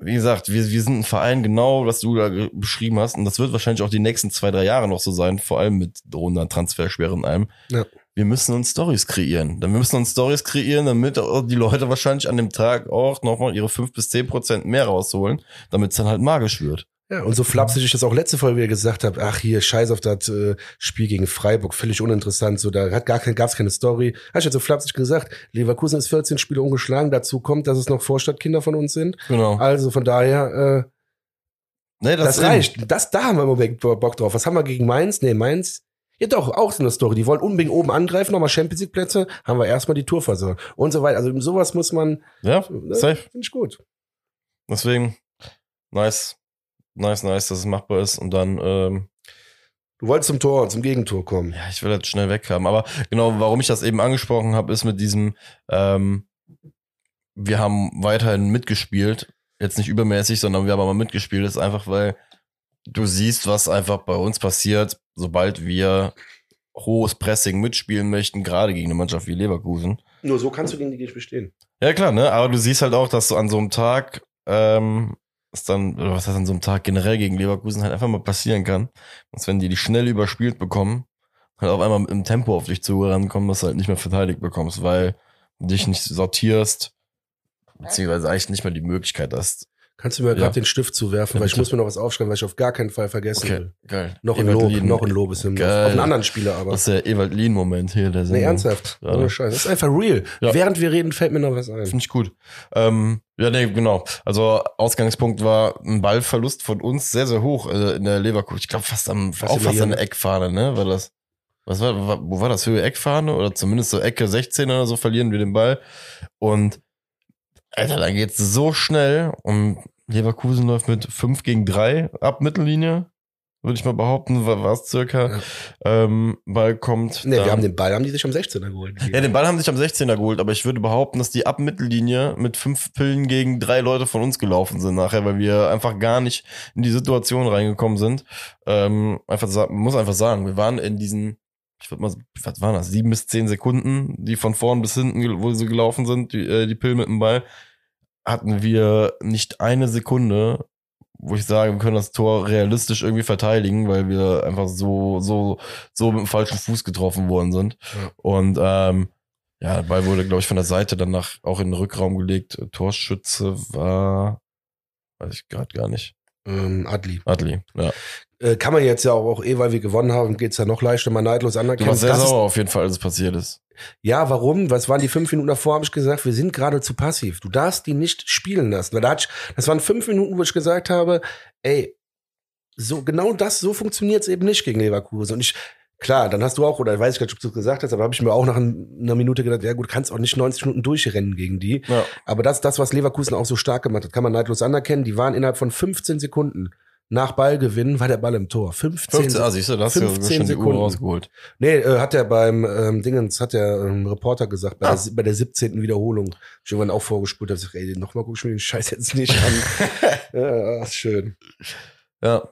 S2: wie gesagt, wir, wir sind ein Verein, genau, was du da beschrieben hast. Und das wird wahrscheinlich auch die nächsten zwei, drei Jahre noch so sein, vor allem mit drohender Transfersperre und allem.
S1: Ja.
S2: Wir müssen uns Stories kreieren. Dann wir müssen uns Stories kreieren, damit die Leute wahrscheinlich an dem Tag auch nochmal ihre fünf bis zehn Prozent mehr rausholen, damit es dann halt magisch wird.
S1: Ja, und so flapsig ich das auch letzte Folge wieder gesagt habe, ach hier, scheiß auf das äh, Spiel gegen Freiburg, völlig uninteressant, so da hat gar kein, gab's keine Story. Hast du jetzt so flapsig gesagt, Leverkusen ist 14 Spiele ungeschlagen, dazu kommt, dass es noch Vorstadtkinder von uns sind.
S2: Genau.
S1: Also von daher,
S2: Nee,
S1: äh, das, reicht. Das, da haben wir im Moment Bock drauf. Was haben wir gegen Mainz? Nee, Mainz. Ja doch, auch so eine Story. Die wollen unbedingt oben angreifen, nochmal Champions League Plätze, haben wir erstmal die Tour versorgt. Und so weiter. Also sowas muss man,
S2: Ja,
S1: ne,
S2: safe.
S1: finde ich gut.
S2: Deswegen, nice, nice, nice, dass es machbar ist. Und dann, ähm,
S1: Du wolltest zum Tor, zum Gegentor kommen.
S2: Ja, ich will das schnell weg haben. Aber genau, warum ich das eben angesprochen habe, ist mit diesem, ähm, wir haben weiterhin mitgespielt. Jetzt nicht übermäßig, sondern wir haben aber mitgespielt. ist einfach, weil du siehst, was einfach bei uns passiert, sobald wir hohes Pressing mitspielen möchten, gerade gegen eine Mannschaft wie Leverkusen.
S1: Nur so kannst du gegen die nicht bestehen.
S2: Ja, klar, ne? Aber du siehst halt auch, dass du an so einem Tag, ähm, was dann, oder was heißt an so einem Tag generell gegen Leverkusen halt einfach mal passieren kann. Dass wenn die die schnell überspielt bekommen, halt auf einmal im Tempo auf dich zugerannt kommen, dass du halt nicht mehr verteidigt bekommst, weil du dich nicht sortierst, beziehungsweise eigentlich nicht mehr die Möglichkeit hast.
S1: Kannst du mir
S2: Ja.
S1: gerade den Stift zuwerfen,
S2: Ja,
S1: weil ich muss mir noch was aufschreiben, weil ich auf gar keinen Fall vergessen
S2: Okay,
S1: will.
S2: geil.
S1: Noch ein Lob,
S2: Lien.
S1: noch ein Lobeshymn. Auf einen anderen Spieler aber.
S2: Das ist der Ewald Lien-Moment hier, der
S1: Nee,
S2: Sendung.
S1: ernsthaft.
S2: Ja.
S1: Ohne Scheiß. Das ist einfach real.
S2: Ja.
S1: Während wir reden, fällt mir noch was ein.
S2: Finde ich gut. Ähm, ja, nee, genau. Also Ausgangspunkt war ein Ballverlust von uns sehr, sehr hoch äh, in der Leverkusen. Ich glaube fast am
S1: Fast
S2: auch fast an der
S1: ne?
S2: Eckfahne, ne? War das? Was war, war wo war das? Höhe Eckfahne oder zumindest so Ecke 16 oder so verlieren wir den Ball. Und Alter, dann geht's so schnell und Leverkusen läuft mit 5 gegen 3 ab Mittellinie. Würde ich mal behaupten, war es circa.
S1: Ja.
S2: Ähm, Ball kommt.
S1: Nee, wir haben den Ball, haben die sich am 16er geholt.
S2: ja, den Ball haben sich am 16er geholt, aber ich würde behaupten, dass die ab Mittellinie mit fünf Pillen gegen drei Leute von uns gelaufen sind nachher, weil wir einfach gar nicht in die Situation reingekommen sind. Ähm, einfach muss einfach sagen, wir waren in diesen, ich würde mal, was waren das, sieben bis zehn Sekunden, die von vorn bis hinten, wo sie gelaufen sind, die, äh, die Pillen mit dem Ball, hatten wir nicht eine Sekunde, wo ich sage, wir können das Tor realistisch irgendwie verteidigen, weil wir einfach so, so, so mit dem falschen Fuß getroffen worden sind. Und ähm, ja, der Ball wurde, glaube ich, von der Seite danach auch in den Rückraum gelegt. Torschütze war, weiß ich gerade gar nicht.
S1: Ähm, Adli.
S2: Adli, ja.
S1: Äh, kann man jetzt ja auch, auch eh, weil wir gewonnen haben, geht's ja noch leichter, mal neidlos
S2: Du
S1: anerkennen.
S2: warst sehr
S1: Das
S2: sauer auf jeden Fall, als es passiert ist.
S1: Ja, warum? Was waren die fünf Minuten davor? Habe ich gesagt, wir sind gerade zu passiv. Du darfst die nicht spielen lassen. Weil Da ich, das waren fünf Minuten, wo ich gesagt habe, ey, so genau das, so funktioniert's eben nicht gegen Leverkusen. Und ich, klar, dann hast du auch, oder weiß ich gar nicht, ob du es gesagt hast, aber habe ich mir auch nach ein- einer Minute gedacht, ja gut, du kannst auch nicht 90 Minuten durchrennen gegen die.
S2: Ja.
S1: Aber das, das, was Leverkusen auch so stark gemacht hat, kann man neidlos anerkennen. Die waren innerhalb von 15 Sekunden nach Ballgewinn, war der Ball im Tor. 15,
S2: 15, ah, siehst du, das hast du
S1: 15
S2: schon die Uhr
S1: Sekunden.
S2: rausgeholt.
S1: Nee, äh, hat er beim ähm, Dingens, hat der ähm, Reporter gesagt, bei,
S2: Ah.
S1: der, bei der 17. Wiederholung. Ich irgendwann auch vorgespult, hab gesagt, ey, nochmal guck ich mir den Scheiß jetzt nicht an. ja, ist schön.
S2: Ja.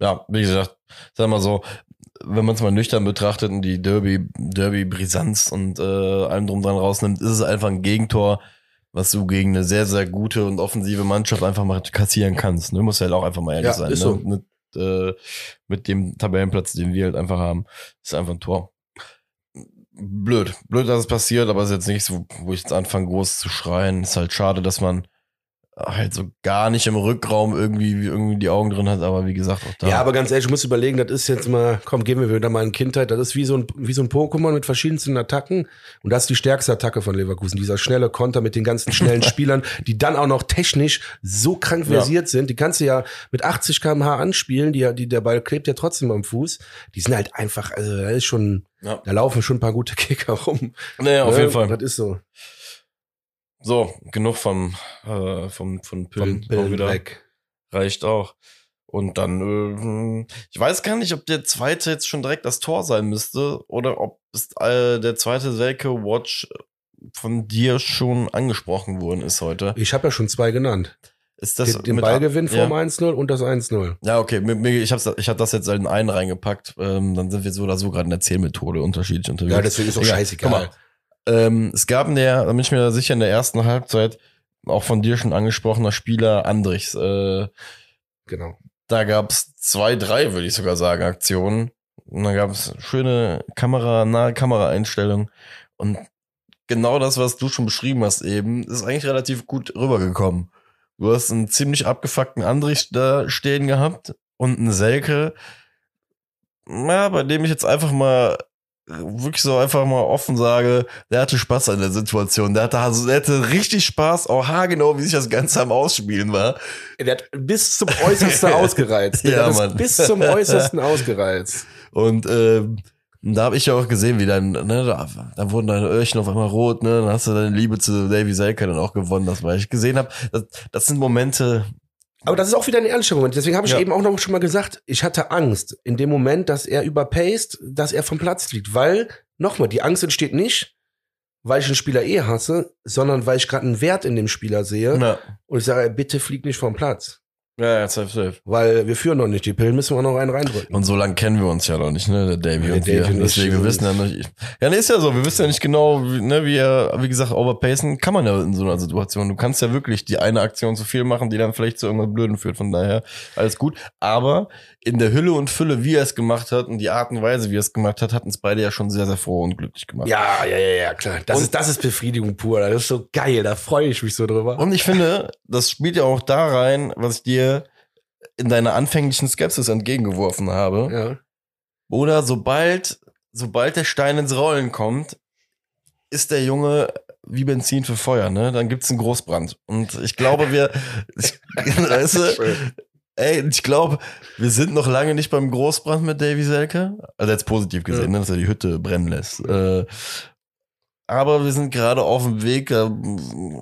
S2: Ja, wie gesagt, sag mal so, wenn man es mal nüchtern betrachtet und die Derby, Derby-Brisanz und äh, allem drum dran rausnimmt, ist es einfach ein Gegentor, was du gegen eine sehr, sehr gute und offensive Mannschaft einfach mal kassieren kannst. Ne? Muss halt auch einfach mal ehrlich
S1: Ja,
S2: sein.
S1: ist
S2: ne?
S1: so.
S2: Mit, äh, mit dem Tabellenplatz, den wir halt einfach haben, ist einfach ein Tor. Blöd. Blöd, dass es passiert, aber es ist jetzt nicht so, wo ich jetzt anfange, groß zu schreien. Ist halt schade, dass man halt so gar nicht im Rückraum irgendwie, irgendwie die Augen drin hat, aber wie gesagt, auch da.
S1: Ja, aber ganz ehrlich, ich muss überlegen, das ist jetzt mal, komm, gehen wir wieder mal in Kindheit, das ist wie so ein, wie so ein Pokémon mit verschiedensten Attacken. Und das ist die stärkste Attacke von Leverkusen, dieser schnelle Konter mit den ganzen schnellen Spielern, die dann auch noch technisch so krank
S2: Ja.
S1: versiert sind. Die kannst du ja mit 80 kmh anspielen, die, die, der Ball klebt ja trotzdem am Fuß. Die sind halt einfach, also da ist schon,
S2: Ja.
S1: da laufen schon ein paar gute Kicker rum.
S2: Naja, auf
S1: Ne?
S2: jeden Fall.
S1: Das ist so.
S2: So, genug vom, äh, vom, von Pillen.
S1: Vom Pillen
S2: wieder.
S1: weg.
S2: Reicht auch. Und dann, äh, ich weiß gar nicht, ob der zweite jetzt schon direkt das Tor sein müsste oder ob es, äh, der zweite Selke Watch von dir schon angesprochen worden ist heute.
S1: Ich habe ja schon zwei genannt.
S2: Ist das
S1: den den Ballgewinn
S2: ja.
S1: vom 1-0 und das 1-0.
S2: Ja, okay, ich hab's, ich hab das jetzt in einen reingepackt. Ähm, dann sind wir so oder so gerade in der Zählmethode unterschiedlich unterwegs.
S1: Ja, deswegen ist auch
S2: Egal.
S1: scheißegal.
S2: Guck mal, Ähm, es gab in der, da bin ich mir sicher, in der ersten Halbzeit auch von dir schon angesprochener Spieler Andrichs. Äh,
S1: Genau.
S2: da gab's zwei, drei, würde ich sogar sagen, Aktionen. Und da gab's schöne Kamera, nahe Kameraeinstellungen. Und genau das, was du schon beschrieben hast eben, ist eigentlich relativ gut rübergekommen. Du hast einen ziemlich abgefuckten Andrich da stehen gehabt und einen Selke, ja, bei dem ich jetzt einfach mal wirklich so einfach mal offen sage, der hatte Spaß an der Situation. Der hatte, also, der hatte richtig Spaß, auch haargenau, wie sich das Ganze am Ausspielen war.
S1: Der hat bis zum Äußersten ausgereizt. Der
S2: Ja,
S1: hat
S2: Mann.
S1: bis zum Äußersten ausgereizt.
S2: Und ähm, da habe ich ja auch gesehen, wie dann, ne, da, da wurden deine Öhrchen auf einmal rot, ne, dann hast du deine Liebe zu Davy Selke dann auch gewonnen, das weil ich gesehen habe. Das, das sind Momente,
S1: Aber das ist auch wieder ein ehrlicher Moment. Deswegen habe ich
S2: Ja.
S1: eben auch noch schon mal gesagt, ich hatte Angst in dem Moment, dass er überpaced, dass er vom Platz fliegt. Weil, nochmal, die Angst entsteht nicht, weil ich einen Spieler eh hasse, sondern weil ich gerade einen Wert in dem Spieler sehe.
S2: ja,
S1: Und ich sage, bitte flieg nicht vom Platz.
S2: Ja, ja, safe, safe.
S1: Weil wir führen noch nicht. Die Pillen müssen wir noch einen reindrücken.
S2: Und so lange kennen wir uns ja noch nicht, ne, der Davy und
S1: der
S2: wir. Deswegen, wir wissen ja nicht. Ja, ne, ist ja so, wir wissen ja nicht genau, wie, ne, wie er, wie gesagt, overpacen kann man ja in so einer Situation. Du kannst ja wirklich die eine Aktion zu viel machen, die dann vielleicht zu irgendwas Blöden führt. Von daher, alles gut. Aber in der Hülle und Fülle, wie er es gemacht hat und die Art und Weise, wie er es gemacht hat, hat uns beide ja schon sehr, sehr froh und glücklich gemacht.
S1: Ja, ja, ja, ja, klar. Das,
S2: Und-
S1: ist, das ist Befriedigung pur. Das ist so geil. Da freue ich mich so drüber.
S2: Und ich finde, das spielt ja auch da rein, was ich dir in deiner anfänglichen Skepsis entgegengeworfen habe.
S1: ja.
S2: Oder sobald, sobald der Stein ins Rollen kommt, ist der Junge wie Benzin für Feuer, ne? Dann gibt's einen Großbrand. Und ich glaube, wir, ich, weißt du, ey, ich glaube, wir sind noch lange nicht beim Großbrand mit Davy Selke. Also jetzt positiv gesehen, ne, dass er die Hütte brennen lässt. Äh, aber wir sind gerade auf dem Weg, äh,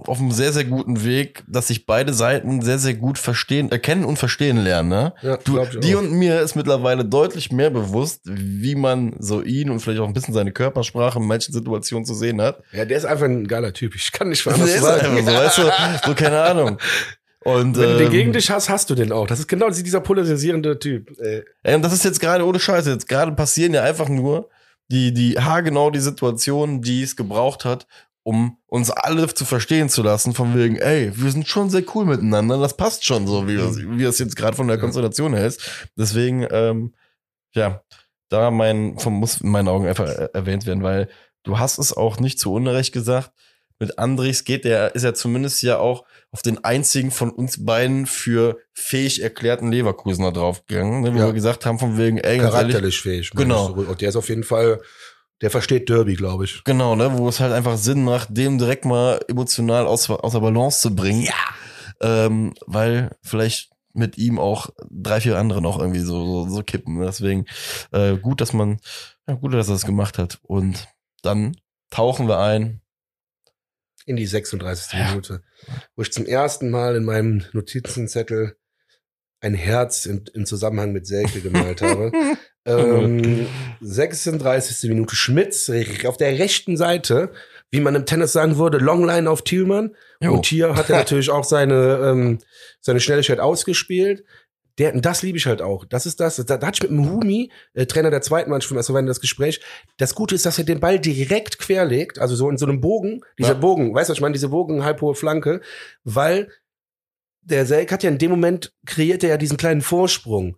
S2: auf einem sehr, sehr guten Weg, dass sich beide Seiten sehr, sehr gut verstehen, erkennen und verstehen lernen, ne?
S1: Ja,
S2: Du,
S1: auch.
S2: und mir ist mittlerweile deutlich mehr bewusst, wie man so ihn und vielleicht auch ein bisschen seine Körpersprache in manchen Situationen zu sehen hat.
S1: Ja, der ist einfach ein geiler Typ. Ich kann nicht mal
S2: Der
S1: anders
S2: ist
S1: sagen.
S2: einfach so, weißt du, so keine Ahnung. Und,
S1: Wenn du den
S2: ähm,
S1: gegen dich hast, hast du den auch. Das ist genau dieser polarisierende Typ. Ey.
S2: ey, und das ist jetzt gerade ohne Scheiße. Jetzt gerade passieren ja einfach nur die, die haargenau die Situation, die es gebraucht hat, um uns alle zu verstehen zu lassen, von wegen, ey, wir sind schon sehr cool miteinander, das passt schon so, wie das, wie das jetzt gerade von der. Konstellation her ist. Deswegen, ähm, ja, da mein, vom, muss in meinen Augen einfach er- erwähnt werden, weil du hast es auch nicht zu Unrecht gesagt. Mit Andrichs geht der, ist er zumindest ja auch auf den einzigen von uns beiden für fähig erklärten Leverkusener draufgegangen, ne, wo
S1: Ja.
S2: wir gesagt haben, von wegen, ey,
S1: Charakterlich fähig.
S2: Genau.
S1: Und der ist auf jeden Fall, der versteht Derby, glaube ich.
S2: Genau, ne, wo es halt einfach Sinn macht, dem direkt mal emotional aus, aus der Balance zu bringen. Ja. Ähm, weil vielleicht mit ihm auch drei, vier andere noch irgendwie so, so, so kippen. Deswegen äh, gut, dass man, ja, gut, dass er das gemacht hat. Und dann tauchen wir ein.
S1: In die 36.
S2: Ja.
S1: Minute. Wo ich zum ersten Mal in meinem Notizenzettel ein Herz im, im Zusammenhang mit Selke gemalt habe. ähm, 36. Minute Schmitz auf der rechten Seite, wie man im Tennis sagen würde, Longline auf Thielmann.
S2: Jo.
S1: Und hier hat er natürlich auch seine, ähm, seine Schnelligkeit ausgespielt. Der, und das liebe ich halt auch. Das ist das. Da, da hatte ich mit dem Humi, äh, Trainer der zweiten Mannschaft, also wenn das Gespräch. Das Gute ist, dass er den Ball direkt querlegt, also so in so einem Bogen. Dieser
S2: Ja.
S1: Bogen, weißt du, was ich meine? Diese Bogen, halbhohe Flanke, weil der Selk hat ja in dem Moment kreiert er ja diesen kleinen Vorsprung.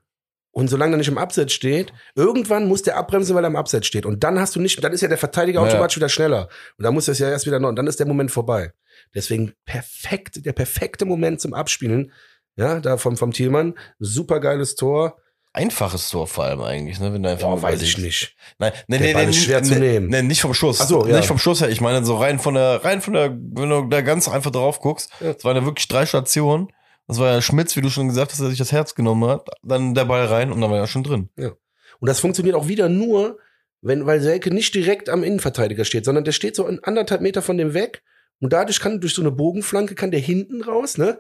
S1: Und solange er nicht im Abseits steht, irgendwann muss der abbremsen, weil er im Abseits steht. Und dann hast du nicht, dann ist ja der Verteidiger
S2: Ja.
S1: automatisch wieder schneller. Und dann muss das ja erst wieder noch, und dann ist der Moment vorbei. Deswegen perfekt, der perfekte Moment zum Abspielen. Ja, da vom, vom Thielmann. Super geiles Tor.
S2: Einfaches Tor vor allem eigentlich, ne? Wenn du einfach mal
S1: weiß ich nicht.
S2: Nein,
S1: Ball
S2: nee,
S1: ist schwer
S2: nee,
S1: zu nehmen.
S2: Nee, nicht vom Schuss.
S1: Ach so, ja.
S2: Nicht vom Schuss her. Ich meine, so rein von der, rein von der, wenn du da ganz einfach drauf guckst,
S1: Ja.
S2: es waren ja wirklich drei Stationen. Das war ja Schmitz, wie du schon gesagt hast, der sich das Herz genommen hat. Dann der Ball rein und dann war er schon drin.
S1: Und das funktioniert auch wieder nur, wenn, weil Selke nicht direkt am Innenverteidiger steht, sondern der steht so anderthalb Meter von dem weg. Und dadurch kann durch so eine Bogenflanke kann der hinten raus, ne?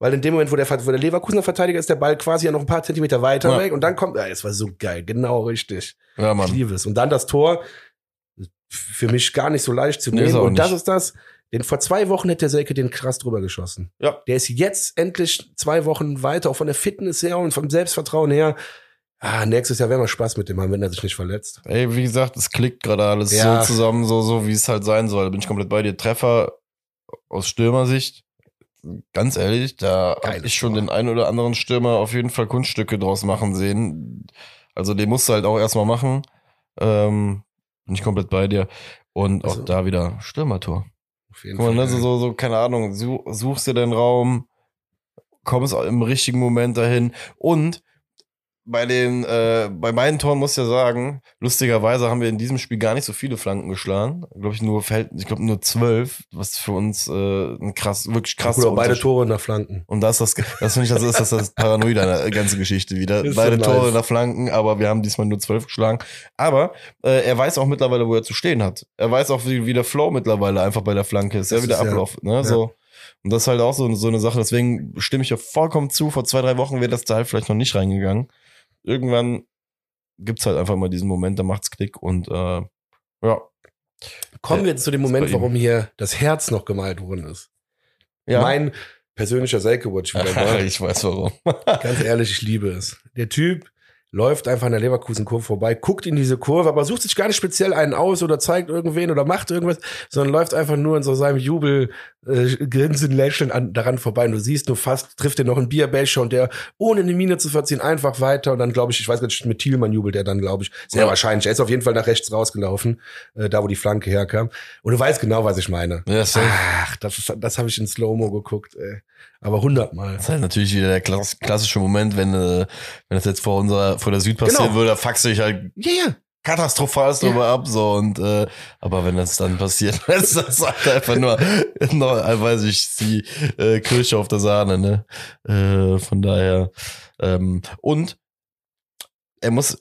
S1: Weil in dem Moment, wo der, wo der Leverkusener Verteidiger ist, der Ball quasi ja noch ein paar Zentimeter weiter
S2: Ja.
S1: weg und dann kommt, ja, es war so geil, genau richtig.
S2: Ja,
S1: Ich
S2: Mann.
S1: liebe es. Und dann das Tor, für mich gar nicht so leicht zu
S2: Nee,
S1: nehmen.
S2: auch
S1: und das ist das, den vor zwei Wochen hätte der Selke den krass drüber geschossen.
S2: Ja.
S1: Der ist jetzt endlich zwei Wochen weiter, auch von der Fitness her und vom Selbstvertrauen her. Ah, nächstes Jahr werden wir Spaß mit dem haben, wenn er sich nicht verletzt.
S2: Ey, wie gesagt, es klickt gerade alles
S1: Ja.
S2: so zusammen, so, so wie es halt sein soll. Da bin ich komplett bei dir. Treffer aus Stürmersicht, ganz ehrlich, da habe ich schon
S1: Tor.
S2: den einen oder anderen Stürmer auf jeden Fall Kunststücke draus machen sehen. Also den musst du halt auch erstmal machen. Ähm, bin ich komplett bei dir. Und
S1: Also-
S2: auch da wieder Stürmertor.
S1: Auf jeden
S2: Guck mal, ne, so,
S1: ja.
S2: so, so, keine Ahnung, such, suchst dir den Raum, kommst im richtigen Moment dahin und bei den, äh, bei meinen Toren muss ich ja sagen, lustigerweise haben wir in diesem Spiel gar nicht so viele Flanken geschlagen. Glaube ich nur Feld, ich glaube nur zwölf, was für uns äh, ein krass, wirklich krass
S1: aber beide Tore nach Flanken.
S2: und das, das, das finde ich, das ist das, das Paranoid an der ganzen Geschichte wieder.
S1: Ist
S2: Beide
S1: so
S2: Tore
S1: nice.
S2: nach Flanken, aber wir haben diesmal nur zwölf geschlagen. Aber äh, er weiß auch mittlerweile, wo er zu stehen hat. Er weiß auch, wie, wie der Flow mittlerweile einfach bei der Flanke ist.
S1: Das
S2: Ja, wie der
S1: ist ja-
S2: Ablauf. Ne? So. Und das ist halt auch so, so eine Sache. Deswegen stimme ich ja vollkommen zu. Vor zwei, drei Wochen wäre das da halt vielleicht noch nicht reingegangen. Irgendwann gibt's halt einfach mal diesen Moment, da macht's Klick und äh, ja.
S1: Kommen wir jetzt zu dem Moment, warum hier das Herz noch gemalt worden ist.
S2: ja.
S1: Mein persönlicher Selke-Watch wieder
S2: ich weiß warum.
S1: Ganz ehrlich, ich liebe es. Der Typ läuft einfach an der Leverkusen-Kurve vorbei, guckt in diese Kurve, aber sucht sich gar nicht speziell einen aus oder zeigt irgendwen oder macht irgendwas, sondern läuft einfach nur in so seinem Jubel, äh, Grinsen, Lächeln an, daran vorbei. Und du siehst nur fast, trifft er noch einen Bierbecher und der, ohne eine Miene zu verziehen, einfach weiter. Und dann glaube ich, ich weiß gar nicht, mit Thielmann jubelt er dann, glaube ich. Sehr
S2: Ja.
S1: wahrscheinlich. Er ist auf jeden Fall nach rechts rausgelaufen, äh, da wo die Flanke herkam. Und du weißt genau, was ich meine.
S2: Ja, safe.
S1: Ach, das, ist- das habe ich in Slow-Mo geguckt, ey. Aber hundertmal.
S2: Das ist halt natürlich wieder der klass klassische Moment, wenn, äh, wenn das jetzt vor unserer, vor der Süd passieren
S1: Genau.
S2: würde, du dich halt
S1: ja.
S2: katastrophal
S1: Ja.
S2: drüber ab, so, und, äh, aber wenn das dann passiert, ist das halt einfach nur, noch, äh, weiß ich, die, äh, Kirche auf der Sahne, ne, äh, von daher, ähm, und, er muss,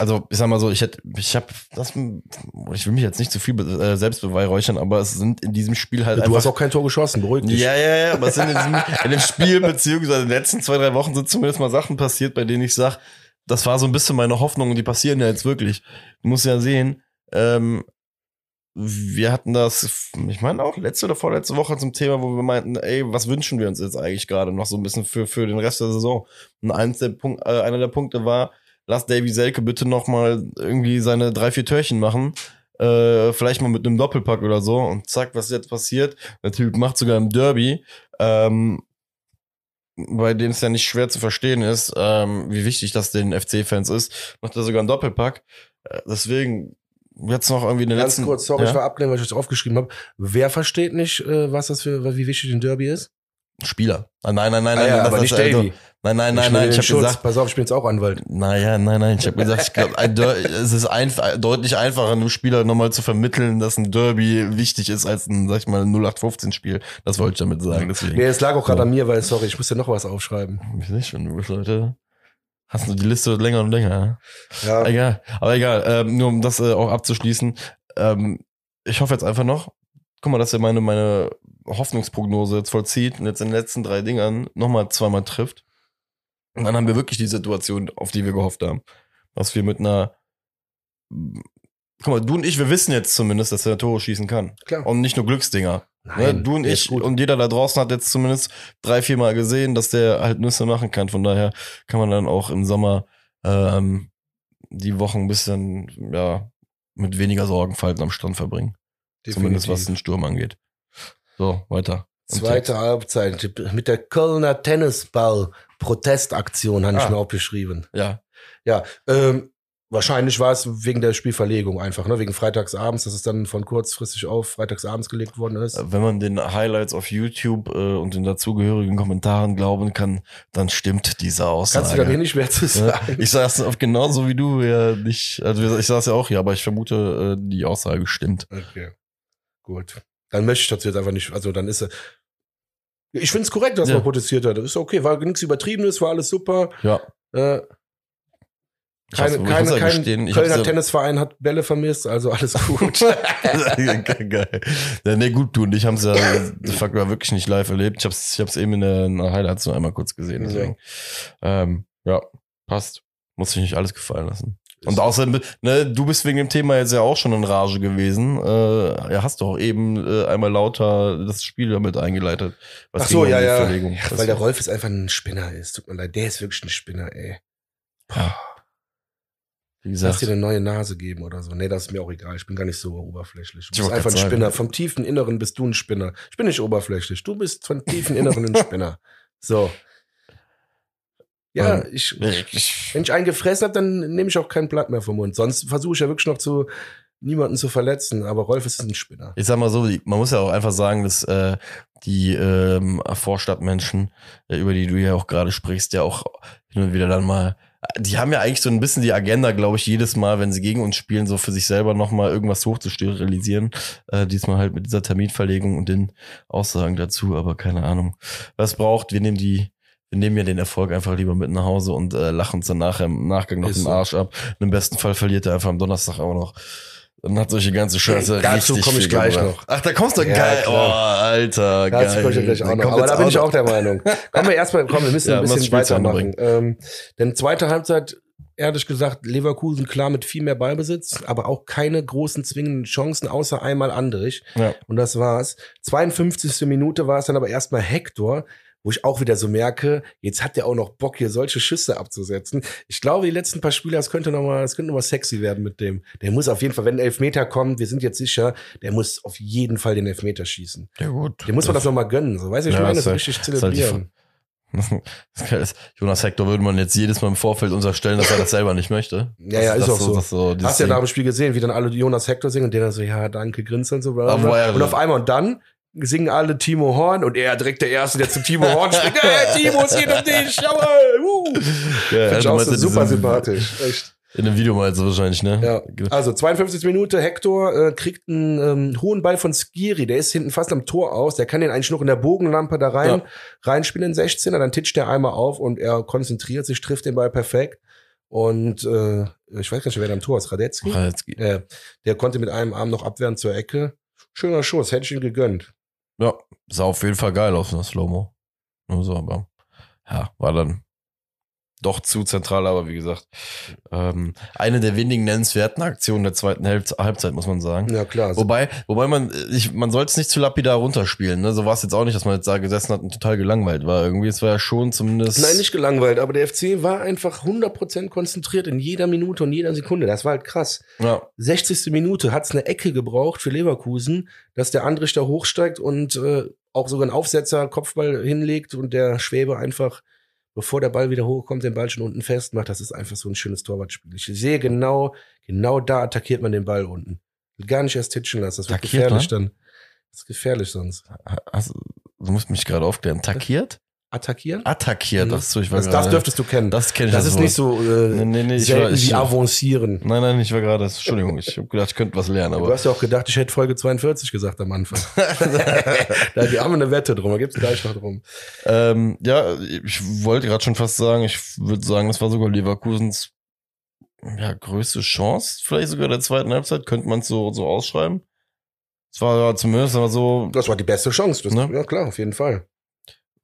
S2: also ich sag mal so, ich hätte, ich habe das, ich will mich jetzt nicht zu viel äh, selbst beweihräuchern, aber es sind in diesem Spiel halt
S1: Du
S2: einfach
S1: hast auch kein Tor geschossen, beruhig dich.
S2: ja, ja, ja, aber es sind in, diesem, in dem Spiel, beziehungsweise in den letzten zwei, drei Wochen sind zumindest mal Sachen passiert, bei denen ich sag, das war so ein bisschen meine Hoffnung und die passieren ja jetzt wirklich. Du musst ja sehen, ähm, wir hatten das, ich meine auch letzte oder vorletzte Woche zum Thema, wo wir meinten, ey, was wünschen wir uns jetzt eigentlich gerade noch so ein bisschen für, für den Rest der Saison? Und eins der Punkt, äh, einer der Punkte war, lass Davy Selke bitte noch mal irgendwie seine drei, vier Törchen machen. Äh, vielleicht mal mit einem Doppelpack oder so. Und zack, was ist jetzt passiert? Der Typ macht sogar im Derby. Ähm, bei dem es ja nicht schwer zu verstehen ist, ähm, wie wichtig das den FC-Fans ist, macht er sogar einen Doppelpack. Äh, deswegen jetzt noch irgendwie eine
S1: Ganz
S2: letzten.
S1: kurz, sorry,
S2: ja?
S1: ich war abgelenkt, weil ich das aufgeschrieben habe. Wer versteht nicht, äh, was das für, wie wichtig ein Derby ist?
S2: Spieler. Ah, Nein, nein, nein,
S1: Ah
S2: nein,
S1: ja,
S2: das
S1: aber nicht
S2: also-
S1: Davy.
S2: Nein, nein, nein, nein,
S1: den
S2: ich habe gesagt,
S1: Pass auf, ich bin jetzt auch Anwalt.
S2: naja, nein, nein, ich habe gesagt, ich glaube, es ist einf deutlich einfacher, einem Spieler nochmal zu vermitteln, dass ein Derby wichtig ist als ein, sag ich mal, 0815-Spiel. Das wollte ich damit sagen, deswegen.
S1: Nee, es lag auch gerade an mir, weil, sorry, ich musste noch was aufschreiben.
S2: Ich weiß nicht, schon, du Leute. Hast du die Liste länger und länger, ja? Egal, aber egal, ähm, nur um das äh, auch abzuschließen. Ähm, ich hoffe jetzt einfach noch, guck mal, dass er meine, meine Hoffnungsprognose jetzt vollzieht und jetzt in den letzten drei Dingern nochmal zweimal trifft. Und dann haben wir wirklich die Situation, auf die wir gehofft haben. Dass wir mit einer, guck mal, du und ich, wir wissen jetzt zumindest, dass er Tore schießen kann.
S1: klar.
S2: Und nicht nur Glücksdinger. Ne?
S1: Nein,
S2: Du und ich und jeder da draußen hat jetzt zumindest drei, vier Mal gesehen, dass der halt Nüsse machen kann. Von daher kann man dann auch im Sommer ähm, die Wochen ein bisschen ja mit weniger Sorgenfalten am Strand verbringen. Zumindest was den Sturm angeht. So, weiter.
S1: Zweite Halbzeit mit der Kölner Tennisball-Protestaktion habe ich
S2: Ah.
S1: mir aufgeschrieben.
S2: Ja,
S1: Ja, ähm, wahrscheinlich war es wegen der Spielverlegung einfach, ne? wegen freitagsabends, dass es dann von kurzfristig auf freitagsabends gelegt worden ist.
S2: wenn man den Highlights auf YouTube äh, und den dazugehörigen Kommentaren glauben kann, dann stimmt diese Aussage.
S1: Kannst du da wenig mehr zu sagen?
S2: Ich auf genauso wie du ja nicht, also ich sag's ja auch hier, aber ich vermute, äh, die Aussage stimmt.
S1: Okay, gut. Dann möchte ich dazu jetzt einfach nicht, also dann ist er. Ich finde es korrekt, dass
S2: Ja.
S1: man protestiert hat. Ist okay, war nichts Übertriebenes, war alles super.
S2: Ja.
S1: Äh,
S2: Ich
S1: keine,
S2: ich muss
S1: keine,
S2: ja
S1: kein
S2: gestehen, ich
S1: Kölner
S2: ja-
S1: Tennisverein hat Bälle vermisst, also alles gut.
S2: Geil. Ja, nee, gut, du und ich haben's ja de facto ja wirklich nicht live erlebt. Ich hab's, ich hab's eben in der, in der Highlights nur einmal kurz gesehen. Deswegen. Ja. Ähm, ja, passt. Muss sich nicht alles gefallen lassen. Und außerdem, ne, du bist wegen dem Thema jetzt ja auch schon in Rage gewesen. Äh, ja, hast doch eben äh, einmal lauter das Spiel damit eingeleitet. Was
S1: Ach so, ja, ja. Ja. Weil der Rolf ist einfach ein Spinner ist. Tut mir leid, der ist wirklich ein Spinner, ey.
S2: ja. Wie
S1: Lass
S2: gesagt,
S1: dir eine neue Nase geben oder so. Nee, das ist mir auch egal. Ich bin gar nicht so oberflächlich. Du
S2: Ich
S1: bist einfach ein. Spinner. Vom tiefen Inneren bist du ein Spinner. Ich bin nicht oberflächlich. Du bist von tiefen Inneren ein Spinner. So. Ja, ich,
S2: ich,
S1: wenn ich einen gefressen habe, dann nehme ich auch kein Blatt mehr vom Mund. Sonst versuche ich ja wirklich noch zu niemanden zu verletzen. Aber Rolf ist ein Spinner.
S2: ich sag mal so, man muss ja auch einfach sagen, dass äh, die ähm, Vorstadtmenschen, äh, über die du ja auch gerade sprichst, ja auch hin und wieder dann mal, die haben ja eigentlich so ein bisschen die Agenda, glaube ich, jedes Mal, wenn sie gegen uns spielen, so für sich selber nochmal irgendwas hochzusterilisieren. Äh, diesmal halt mit dieser Terminverlegung und den Aussagen dazu, aber keine Ahnung. Was braucht, wir nehmen die, wir nehmen ja den Erfolg einfach lieber mit nach Hause und äh, lachen uns dann nachher im Nachgang noch
S1: Ist
S2: den
S1: so.
S2: Arsch ab. Und Im besten Fall verliert er einfach am Donnerstag auch noch. Dann hat solche ganze Scheiße
S1: Dazu
S2: richtig
S1: komm ich gleich
S2: gebracht.
S1: noch.
S2: Ach, da kommst du
S1: Ja,
S2: geil.
S1: klar.
S2: Oh, Alter, geil.
S1: Dazu komme ich gleich auch noch. Aber da bin ich auch der Meinung. Kommen wir erstmal, komm, wir müssen
S2: Ja,
S1: ein bisschen weitermachen. Ähm, denn zweite Halbzeit, ehrlich gesagt, Leverkusen klar mit viel mehr Ballbesitz, aber auch keine großen zwingenden Chancen, außer einmal Andrich.
S2: Ja.
S1: Und das war's. 52. Minute war es dann aber erstmal Hector, wo ich auch wieder so merke, jetzt hat der auch noch Bock, hier solche Schüsse abzusetzen. Ich glaube, die letzten paar Spieler, das könnte noch mal, das könnte noch mal sexy werden mit dem. Der muss auf jeden Fall, wenn ein Elfmeter kommt, wir sind jetzt sicher, der muss auf jeden Fall den Elfmeter schießen.
S2: Ja, gut.
S1: Dem muss man das noch mal gönnen, so. Weiß ich, ich
S2: Ja,
S1: meine, das
S2: halt-
S1: richtig
S2: halt
S1: zelebrieren.
S2: Das Jonas Hector würde man jetzt jedes Mal im Vorfeld unterstellen, dass er das selber nicht möchte.
S1: Ja, ja,
S2: Das-
S1: ist
S2: das
S1: auch so.
S2: das so
S1: Hast du ja nach dem Spiel gesehen, wie dann alle Jonas Hector singen und der dann so, ja, danke, grinst und so. Bla, Und auf einmal und dann singen alle Timo Horn und er direkt der Erste, der zu Timo Horn springt. Hey, Timo, es geht um dich, jawohl. Uh.
S2: Ja,
S1: Finde ich auch so super sympathisch. Echt.
S2: In dem Video meinst du wahrscheinlich, ne?
S1: Ja. Also 52. Minute, Hector äh, kriegt einen ähm, hohen Ball von Skiri, der ist hinten fast am Tor aus, der kann den eigentlich noch in der Bogenlampe da rein,
S2: Ja.
S1: reinspielen in 16er, dann titscht der einmal auf und er konzentriert sich, trifft den Ball perfekt. Und äh, ich weiß gar nicht, wer da am Tor ist, Radetzky?
S2: Geht-
S1: Äh, der konnte mit einem Arm noch abwehren zur Ecke. Schöner Schuss, hätte ich ihm gegönnt.
S2: Ja, sah auf jeden Fall geil aus in der Slow-Mo. Nur so, aber ja, war dann doch zu zentral, aber wie gesagt, ähm, eine der wenigen nennenswerten Aktionen der zweiten Halb Halbzeit, muss man sagen.
S1: Ja, klar.
S2: Wobei, wobei man, ich, man soll es nicht zu lapidar runterspielen. Ne? So war es jetzt auch nicht, dass man jetzt da gesessen hat und total gelangweilt war. Irgendwie, es war ja schon zumindest.
S1: Nein, nicht gelangweilt, aber der FC war einfach 100% konzentriert in jeder Minute und jeder Sekunde. Das war halt krass.
S2: Ja,
S1: 60. Minute hat's eine Ecke gebraucht für Leverkusen, dass der Andrich da hochsteigt und äh, auch sogar einen Aufsetzer, Kopfball hinlegt und der Schwäbe einfach, bevor der Ball wieder hochkommt, den Ball schon unten festmacht. Das ist einfach so ein schönes Torwartspiel. Ich sehe genau, genau da attackiert man den Ball unten. Gar nicht erst titschen lassen. Das wird
S2: Attackiert
S1: gefährlich dann. Das ist gefährlich sonst.
S2: hast, du musst mich gerade aufklären, takiert?
S1: Attackieren?
S2: Attackiert,
S1: Mhm.
S2: ach so, ich war
S1: Das, das dürftest du kennen.
S2: das kenne ich
S1: Das ist
S2: Wort.
S1: nicht so äh,
S2: Nee, nee, nee, ich
S1: selten
S2: war, ich,
S1: wie avancieren.
S2: Nein, nein, ich war gerade, Entschuldigung, ich habe gedacht, ich könnte was lernen,
S1: Du
S2: aber.
S1: hast ja auch gedacht, ich hätte Folge 42 gesagt am Anfang. da haben wir eine Wette drum, da gibt's gleich noch drum.
S2: ähm, ja, ich wollte gerade schon fast sagen, ich würde sagen, das war sogar Leverkusens ja, größte Chance, vielleicht sogar der zweiten Halbzeit, könnte man es so, so ausschreiben. Es war ja zumindest aber so,
S1: Das war die beste Chance. Das,
S2: Ne?
S1: Ja klar, auf jeden Fall.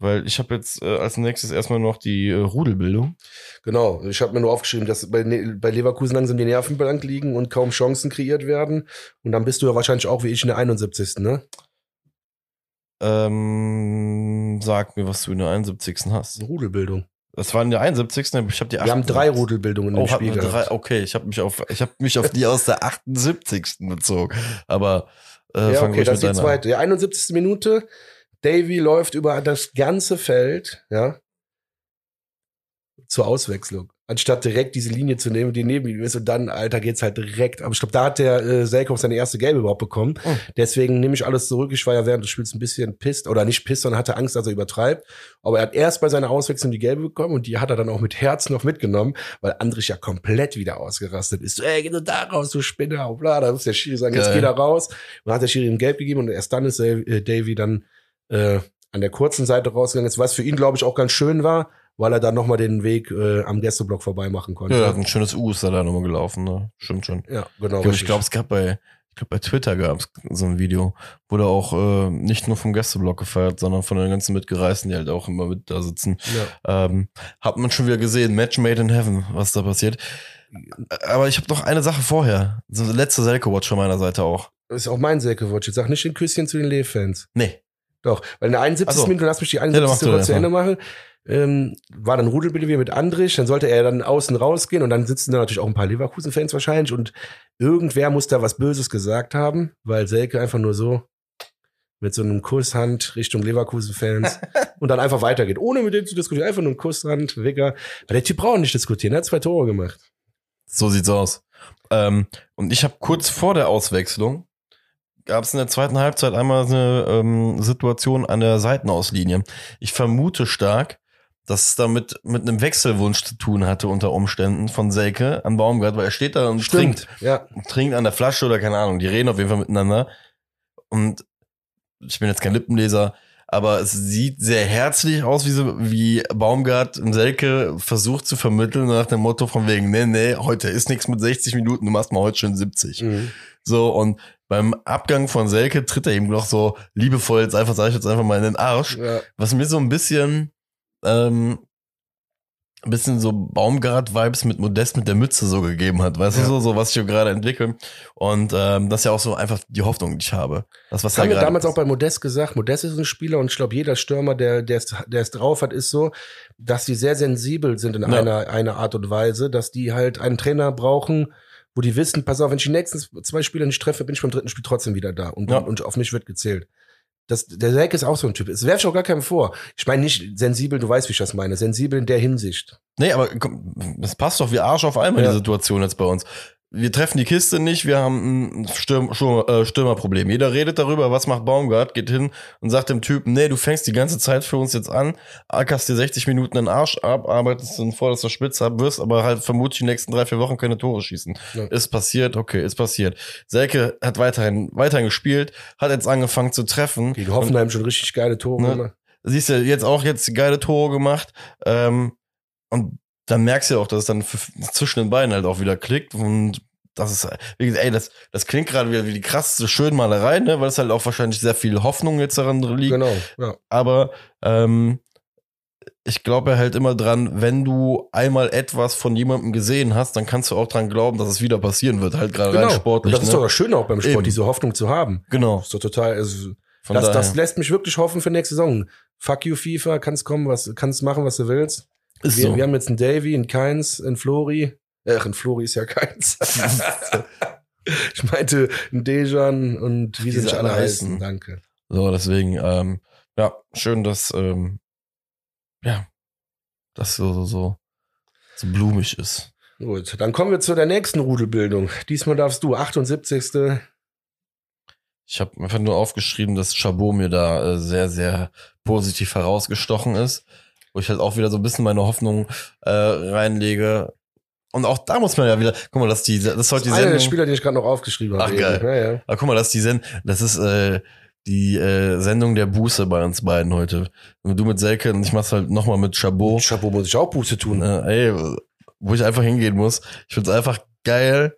S2: Weil ich habe jetzt äh, als nächstes erstmal noch die äh, Rudelbildung.
S1: Genau. Ich habe mir nur aufgeschrieben, dass bei, Ne- bei Leverkusen langsam die Nerven blank liegen und kaum Chancen kreiert werden. Und dann bist du ja wahrscheinlich auch wie ich in der 71. Ne?
S2: Ähm, sag mir, was du in der 71. hast.
S1: Rudelbildung.
S2: Das war in der 71. Ich habe die
S1: Wir haben
S2: 78.
S1: drei Rudelbildungen im
S2: Oh,
S1: Spiel
S2: drei? Okay, ich habe mich auf ich habe mich auf die aus der 78. bezogen. Aber äh,
S1: Ja, okay, das ist die zweite. Ja, 71. Minute. Davy läuft über das ganze Feld, ja, zur Auswechslung. Anstatt direkt diese Linie zu nehmen, die neben ihm ist und dann, Alter, geht's halt direkt. Aber ich glaube, da hat der äh, Selkow seine erste Gelbe überhaupt bekommen.
S2: Oh.
S1: Deswegen nehme ich alles zurück. Ich war ja während des Spiels ein bisschen pisst, oder nicht pisst, sondern hatte Angst, dass er übertreibt. Aber er hat erst bei seiner Auswechslung die Gelbe bekommen und die hat er dann auch mit Herz noch mitgenommen, weil Andrich ja komplett wieder ausgerastet ist. So, ey, geh du da raus, du Spinner, bla, da muss der Schiri sagen, jetzt
S2: Geil.
S1: geh da raus. Und dann hat der Schiri ihm Gelb gegeben und erst dann ist äh, Davy dann äh, an der kurzen Seite rausgegangen ist, was für ihn, glaube ich, auch ganz schön war, weil er dann nochmal den Weg äh, am Gästeblock vorbei machen konnte.
S2: Ja, ein schönes U ist da da nochmal gelaufen, ne? Stimmt schon.
S1: Ja, genau.
S2: Ich glaube, es gab bei, ich glaube, bei Twitter gab es so ein Video, wo da auch äh, nicht nur vom Gästeblock gefeiert, sondern von den ganzen Mitgereisten, die halt auch immer mit da sitzen.
S1: ja.
S2: Ähm, hat man schon wieder gesehen, Match made in heaven, was da passiert. Aber ich habe noch eine Sache vorher. Letzte Selko-Watch von meiner Seite auch.
S1: Das ist auch mein Säckewatch. Jetzt sag nicht ein Küsschen zu den Lee-Fans.
S2: Nee.
S1: Doch, weil in der 71.
S2: Ach so.
S1: Minute, lass mich die
S2: Ja, dann
S1: 71.
S2: mach du
S1: kurz
S2: das
S1: zu. Ende machen, ähm, war dann Rudelbilder wieder mit Andrich, dann sollte er dann außen rausgehen und dann sitzen da natürlich auch ein paar Leverkusen-Fans wahrscheinlich und irgendwer muss da was Böses gesagt haben, weil Selke einfach nur so mit so einem Kusshand Richtung Leverkusen-Fans und dann einfach weitergeht, ohne mit denen zu diskutieren, einfach nur ein Kusshand, Wicker. Weil der Typ braucht nicht diskutieren, er hat zwei Tore gemacht.
S2: So sieht's aus. Ähm, und ich habe kurz vor der Auswechslung gab es in der zweiten Halbzeit einmal eine ähm, Situation an der Seitenauslinie. Ich vermute stark, dass es damit mit einem Wechselwunsch zu tun hatte unter Umständen von Selke an Baumgart, weil er steht da und trinkt,
S1: Ja,
S2: trinkt an der Flasche oder keine Ahnung. Die reden auf jeden Fall miteinander. Und ich bin jetzt kein Lippenleser, aber es sieht sehr herzlich aus, wie, so, wie Baumgart im Selke versucht zu vermitteln nach dem Motto von wegen, nee, nee, heute ist nichts mit 60 Minuten, du machst mal heute schon 70.
S1: mhm.
S2: So, und beim Abgang von Selke tritt er ihm noch so liebevoll jetzt einfach, sag ich jetzt einfach mal in den Arsch.
S1: ja.
S2: Was mir so ein bisschen, ähm, ein bisschen so Baumgart-Vibes mit Modest mit der Mütze so gegeben hat, weißt
S1: Ja.
S2: du, so, so was ich hier gerade entwickle. Und ähm, das ist ja auch so einfach die Hoffnung, die ich habe. Das, was
S1: Das haben wir damals auch
S2: passiert.
S1: bei Modest gesagt. Modest ist ein Spieler und ich glaube, jeder Stürmer, der der es, der es drauf hat, ist so, dass die sehr sensibel sind in
S2: Ja.
S1: einer, einer Art und Weise, dass die halt einen Trainer brauchen, wo die wissen, pass auf, wenn ich die nächsten zwei Spieler nicht treffe, bin ich beim dritten Spiel trotzdem wieder da und,
S2: Ja.
S1: und auf mich wird gezählt. Das, der Selke ist auch so ein Typ. Es werfe ich auch gar keinem vor. Ich meine nicht sensibel, du weißt, wie ich das meine. Sensibel in der Hinsicht.
S2: Nee, aber komm, das passt doch wie Arsch auf einmal,
S1: Ja.
S2: die Situation jetzt bei uns. Wir treffen die Kiste nicht, wir haben ein Stürm, äh, Stürmerproblem. Jeder redet darüber, was macht Baumgart, geht hin und sagt dem Typen, nee, du fängst die ganze Zeit für uns jetzt an, ackerst dir 60 Minuten den Arsch ab, arbeitest in vorderster Spitze ab, wirst aber halt vermutlich die nächsten drei, vier Wochen keine Tore schießen.
S1: Ja.
S2: Ist passiert, okay, ist passiert. Selke hat weiterhin, weiterhin gespielt, hat jetzt angefangen zu treffen.
S1: Gegen Hoffenheim schon richtig geile Tore
S2: Ne?
S1: gemacht.
S2: siehst du jetzt auch jetzt geile Tore gemacht. Ähm, und dann merkst du ja auch, dass es dann zwischen den Beinen halt auch wieder klickt. Und das ist, wie gesagt, ey, das, das klingt gerade wieder wie die krasseste Schönmalerei, ne? weil es halt auch wahrscheinlich sehr viel Hoffnung jetzt daran liegt.
S1: Genau, ja.
S2: Aber ähm, ich glaube halt immer dran, wenn du einmal etwas von jemandem gesehen hast, dann kannst du auch dran glauben, dass es wieder passieren wird. Halt gerade rein
S1: Genau.
S2: sportlich.
S1: und das ist
S2: ne?
S1: doch das Schöne auch beim Sport,
S2: Eben.
S1: diese Hoffnung zu haben.
S2: genau.
S1: Das ist doch total, also,
S2: Von
S1: das,
S2: daher.
S1: das lässt mich wirklich hoffen für nächste Saison. Fuck you, FIFA, kannst kommen, was, kannst machen, was du willst.
S2: Ist
S1: Wir,
S2: so.
S1: wir haben jetzt einen Davy, einen Keins, einen Flori. Ach, ein Flori ist ja Keins. ich meinte einen Dejan und wie sie nicht alle heißen. Danke.
S2: So, deswegen, ähm, ja, schön, dass, ähm, ja, das so, so, so, so blumig ist.
S1: Gut, dann kommen wir zu der nächsten Rudelbildung. Diesmal darfst du, 78.
S2: Ich habe einfach nur aufgeschrieben, dass Chabot mir da äh, sehr, sehr positiv herausgestochen ist. Wo ich halt auch wieder so ein bisschen meine Hoffnung äh, reinlege. Und auch da muss man ja wieder, guck mal, dass die, das ist heute die
S1: Einer der
S2: Sendung.
S1: Spieler, den ich gerade noch aufgeschrieben habe.
S2: Ach, geil.
S1: Ja, ja.
S2: Aber guck mal, das ist die Sendung, das ist äh, die äh, Sendung der Buße bei uns beiden heute. Und du mit Selke und ich mach's halt nochmal mit Chabot.
S1: Chapeau muss ich auch Buße tun.
S2: Äh, ey, wo ich einfach hingehen muss. Ich find's einfach geil,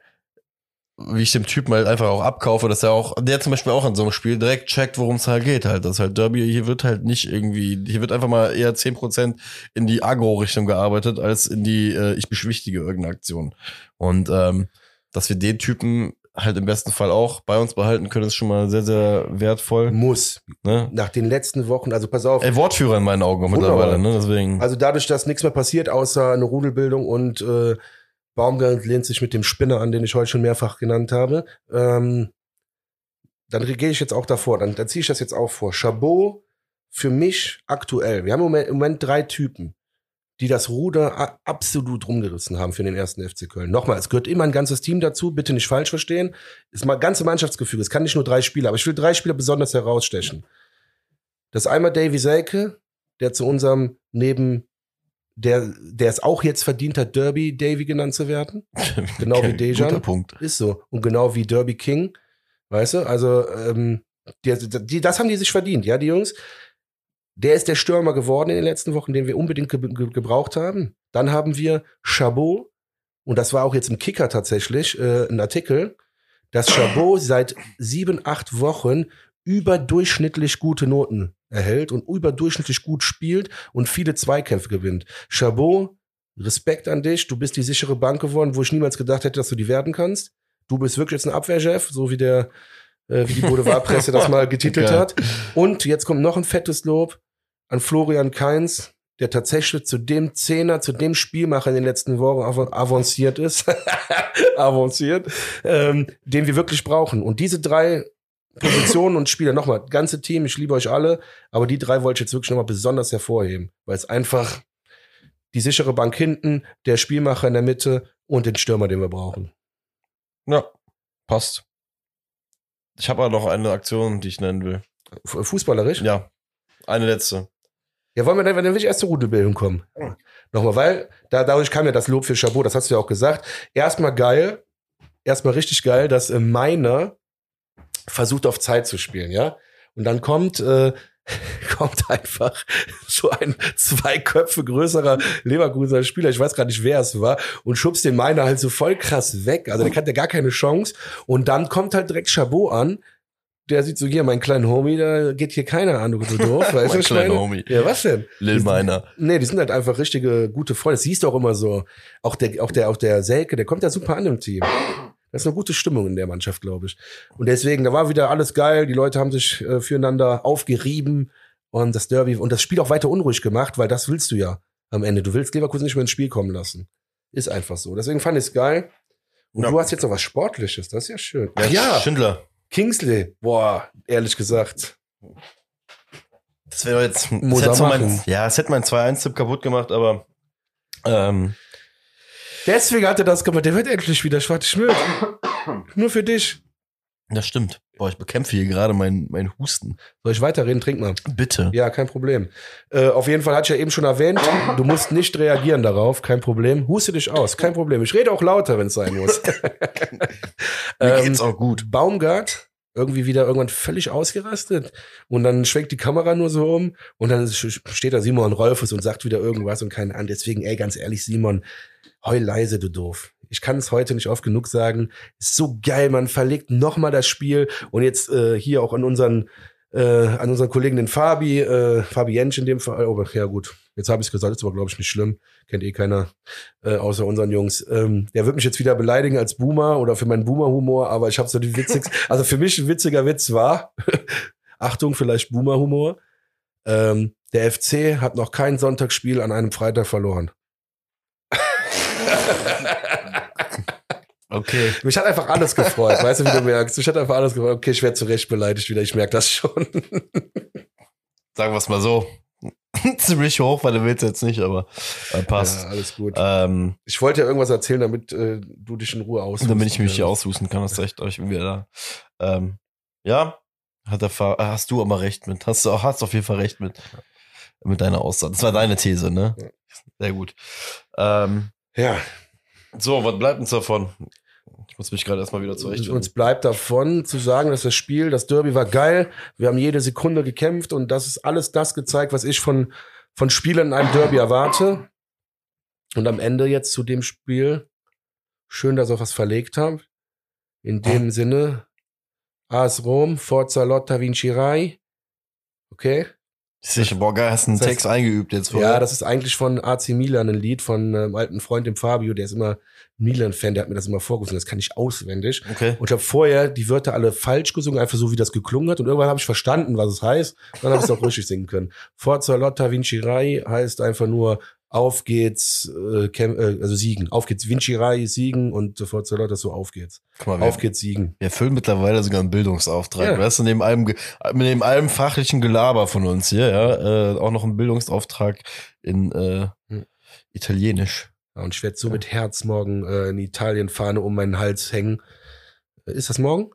S2: wie ich dem Typen halt einfach auch abkaufe, dass er auch, der zum Beispiel auch in so einem Spiel direkt checkt, worum es halt geht halt. Das ist halt Derby, hier wird halt nicht irgendwie, hier wird einfach mal eher 10% in die Agro-Richtung gearbeitet, als in die, äh, ich beschwichtige irgendeine Aktion. Und ähm, dass wir den Typen halt im besten Fall auch bei uns behalten können, ist schon mal sehr, sehr wertvoll.
S1: Muss.
S2: Ne?
S1: Nach den letzten Wochen, also pass auf.
S2: Ey, Wortführer in meinen Augen mittlerweile, ne? Deswegen.
S1: Also dadurch, dass nichts mehr passiert, außer eine Rudelbildung und äh, Baumgart lehnt sich mit dem Spinner an, den ich heute schon mehrfach genannt habe, ähm, dann gehe ich jetzt auch davor, dann, dann ziehe ich das jetzt auch vor. Chabot für mich aktuell, wir haben im Moment, im Moment drei Typen, die das Ruder absolut rumgerissen haben für den ersten FC Köln. Nochmal, es gehört immer ein ganzes Team dazu, bitte nicht falsch verstehen. Ist mal ganze Mannschaftsgefüge, es kann nicht nur drei Spieler, aber ich will drei Spieler besonders herausstechen. Das ist einmal Davy Selke, der zu unserem neben der, der es auch jetzt verdient hat, Derby Davy genannt zu werden. Genau wie
S2: Okay,
S1: Dejan.
S2: Guter Punkt.
S1: Ist so. Und genau wie Derby King. Weißt du? Also, ähm, die, die, das haben die sich verdient, ja, die Jungs. Der ist der Stürmer geworden in den letzten Wochen, den wir unbedingt ge ge gebraucht haben. Dann haben wir Chabot, und das war auch jetzt im Kicker tatsächlich, äh, ein Artikel, dass Chabot seit sieben, acht Wochen überdurchschnittlich gute Noten erhält und überdurchschnittlich gut spielt und viele Zweikämpfe gewinnt. Chabot, Respekt an dich, du bist die sichere Bank geworden, wo ich niemals gedacht hätte, dass du die werden kannst. Du bist wirklich jetzt ein Abwehrchef, so wie der, äh, wie die Boulevardpresse das mal getitelt
S2: Geil.
S1: hat. Und jetzt kommt noch ein fettes Lob an Florian Kainz, der tatsächlich zu dem Zehner, zu dem Spielmacher in den letzten Wochen av avanciert ist, avanciert, ähm, den wir wirklich brauchen. Und diese drei Positionen und Spieler, nochmal, ganze Team, ich liebe euch alle, aber die drei wollte ich jetzt wirklich nochmal besonders hervorheben, weil es einfach die sichere Bank hinten, der Spielmacher in der Mitte und den Stürmer, den wir brauchen.
S2: Ja, passt. Ich habe aber noch eine Aktion, die ich nennen will.
S1: Fußballerisch?
S2: Ja, eine letzte.
S1: Ja, wollen wir dann, wenn wir erst zur Rudelbildung kommen? Nochmal, weil da, dadurch kam ja das Lob für Chabot, das hast du ja auch gesagt. Erstmal geil, erstmal richtig geil, dass äh, Meiner versucht auf Zeit zu spielen, ja. Und dann kommt, äh, kommt einfach so ein zwei Köpfe größerer Leverkusener Spieler, ich weiß gar nicht, wer es war, und schubst den Meiner halt so voll krass weg. Also der hat ja gar keine Chance. Und dann kommt halt direkt Chabot an, der sieht so, hier, mein kleiner Homie, da geht hier keiner an, du du doof. Weißt
S2: Mein kleiner? Homie.
S1: Ja, was denn?
S2: Lil Meiner.
S1: Nee, die sind halt einfach richtige gute Freunde. Das siehst du auch immer so. Auch der, auch der, auch der Selke, der kommt ja super an im Team. Das ist eine gute Stimmung in der Mannschaft, glaube ich. Und deswegen, da war wieder alles geil. Die Leute haben sich äh, füreinander aufgerieben und das Derby und das Spiel auch weiter unruhig gemacht, weil das willst du ja am Ende. Du willst Leverkusen nicht mehr ins Spiel kommen lassen. Ist einfach so. Deswegen fand ich es geil. Und
S2: Ja.
S1: du hast jetzt noch was Sportliches. Das ist ja schön. Ach ja,
S2: Schindler.
S1: Kingsley. Boah, ehrlich gesagt.
S2: Das wäre jetzt. Das hätte mein, ja, es hätte mein 2-1-Tipp kaputt gemacht, aber. Ähm,
S1: Deswegen hat er das gemacht. Der wird endlich wieder schwarz Schmidt. Nur für dich.
S2: das stimmt. Boah, ich bekämpfe hier gerade meinen mein Husten.
S1: Soll ich weiterreden? Trink mal.
S2: Bitte.
S1: Ja, kein Problem. Äh, auf jeden Fall hatte ich ja eben schon erwähnt, du musst nicht reagieren darauf, kein Problem. Huste dich aus, kein Problem. Ich rede auch lauter, wenn es sein muss.
S2: Mir
S1: Ähm,
S2: geht's auch gut.
S1: Baumgart, irgendwie wieder irgendwann völlig ausgerastet. Und dann schwenkt die Kamera nur so um und dann steht da Simon Rolfes und sagt wieder irgendwas und keine Ahnung. Deswegen, ey, ganz ehrlich, Simon, heul leise, du doof. Ich kann es heute nicht oft genug sagen. Ist so geil, man verlegt noch mal das Spiel und jetzt äh, hier auch an unseren äh, an unseren Kollegen den Fabi, äh, Fabi Jentsch in dem Fall. Oh, ja gut, jetzt habe ich es gesagt, ist aber glaube ich nicht schlimm. Kennt eh keiner äh, außer unseren Jungs. Ähm, der wird mich jetzt wieder beleidigen als Boomer oder für meinen Boomer-Humor, aber ich habe so die witzigsten. also für mich ein witziger Witz war, Achtung, vielleicht Boomer-Humor. Ähm, der FC hat noch kein Sonntagsspiel an einem Freitag verloren.
S2: Okay.
S1: Mich hat einfach alles gefreut, weißt du, wie du merkst. Mich hat einfach alles gefreut. Okay, ich werde zu Recht beleidigt wieder, ich merke das schon.
S2: Sagen wir es mal so. Ziemlich hoch, weil du willst jetzt nicht, aber äh, passt.
S1: Ja, alles gut.
S2: Ähm,
S1: Ich wollte ja irgendwas erzählen, damit äh, du dich in Ruhe aus.
S2: damit ich mich hier aushusten kann, hast recht, bin wieder da. Ähm, ja, Hat der Fahr hast du aber recht mit. Hast du hast auf jeden Fall recht mit. Mit deiner Aussage. Das war deine These, ne?
S1: Ja.
S2: Sehr gut. Ähm,
S1: Ja,
S2: so, was bleibt uns davon? Ich muss mich gerade erstmal wieder zurecht.
S1: uns bleibt davon zu sagen, dass das Spiel, das Derby war geil. Wir haben jede Sekunde gekämpft und das ist alles das gezeigt, was ich von, von Spielern in einem Derby erwarte. Und am Ende jetzt zu dem Spiel, schön, dass ihr was verlegt habt. In dem Sinne, AS Rom, Forza Lotta Vinci Rai. Okay?
S2: Sicher, boah, geil, hast einen
S1: Das heißt-
S2: Text eingeübt jetzt vorher.
S1: Ja, das ist eigentlich von AC Milan ein Lied von einem alten Freund, dem Fabio, der ist immer Milan-Fan, der hat mir das immer vorgesungen, das kann ich auswendig.
S2: Okay.
S1: Und ich habe vorher die Wörter alle falsch gesungen, einfach so, wie das geklungen hat. Und irgendwann habe ich verstanden, was es heißt. Dann habe ich es auch richtig singen können. Forza Lotta Vinci Rai heißt einfach nur auf geht's, äh, äh, also siegen. Auf geht's Vinci Rai, siegen und äh, Forza Lotta so auf geht's.
S2: Guck mal, wir,
S1: Auf geht's siegen.
S2: wir erfüllen mittlerweile sogar einen Bildungsauftrag.
S1: Ja.
S2: Weißt du, neben allem, ge- neben allem fachlichen Gelaber von uns hier, ja, äh, auch noch einen Bildungsauftrag in äh,
S1: Hm.
S2: Italienisch.
S1: Ja, und ich werde so mit Herz morgen äh, in Italien-Fahne um meinen Hals hängen. Äh, Ist das morgen?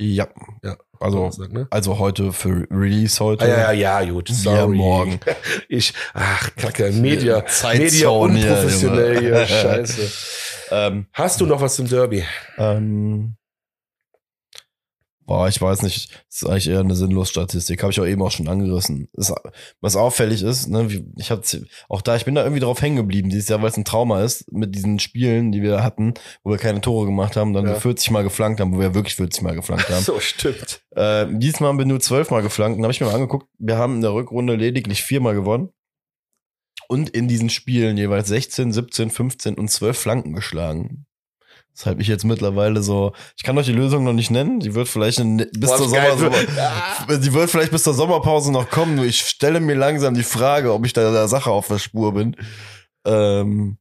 S2: Ja.
S1: Ja.
S2: Also,
S1: Donnerstag, ne?
S2: also heute für Release heute.
S1: Ah, ja, ja, ja, gut. Sorry.
S2: morgen.
S1: Ich, ach, kacke, Media, Media unprofessionell hier, scheiße.
S2: ähm,
S1: Hast du noch was zum Derby?
S2: ähm, boah, ich weiß nicht, das ist eigentlich eher eine sinnlose Statistik. Habe ich auch eben auch schon angerissen. Das, was auffällig ist, ne, ich habe auch da, ich bin da irgendwie drauf hängen geblieben dieses Jahr, weil es ein Trauma ist mit diesen Spielen, die wir hatten, wo wir keine Tore gemacht haben, dann
S1: Ja.
S2: wir 40 Mal geflankt haben, wo wir wirklich 40 Mal geflankt haben.
S1: So, stimmt.
S2: Äh, diesmal haben wir nur zwölfmal geflankt. Dann habe ich mir mal angeguckt, wir haben in der Rückrunde lediglich viermal gewonnen. Und in diesen Spielen jeweils 16, 17, 15 und 12 Flanken geschlagen. Deshalb ich jetzt mittlerweile so, ich kann euch die Lösung noch nicht nennen. Die wird vielleicht in, bis
S1: Boah,
S2: zur. Sommer,
S1: Ah.
S2: die wird vielleicht bis zur Sommerpause noch kommen. Nur ich stelle mir langsam die Frage, ob ich da der Sache auf der Spur bin. Ähm,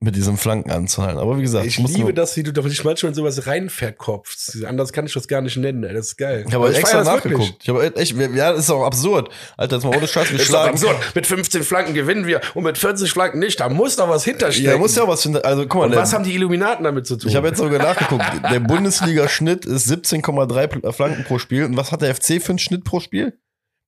S2: mit diesem Flanken anzahlen. Aber wie gesagt,
S1: Ich liebe das, wie du doch manchmal in sowas reinverkopfst. Anders kann ich das gar nicht nennen. ey. Das ist geil.
S2: Ich habe
S1: Aber
S2: extra nachgeguckt. Ich habe echt, ja, das ist auch absurd. Alter, jetzt mal ohne Scheiß,
S1: Das ist absurd. Mit 15 Flanken gewinnen wir und mit 40 Flanken nicht. Da muss doch was hinterstecken.
S2: Ja, muss ja was finden. Also, guck mal,
S1: und was haben die Illuminaten damit zu tun?
S2: ich habe jetzt sogar nachgeguckt. Der Bundesliga-Schnitt ist 17,3 Pl- Flanken pro Spiel. Und was hat der FC für einen Schnitt pro Spiel?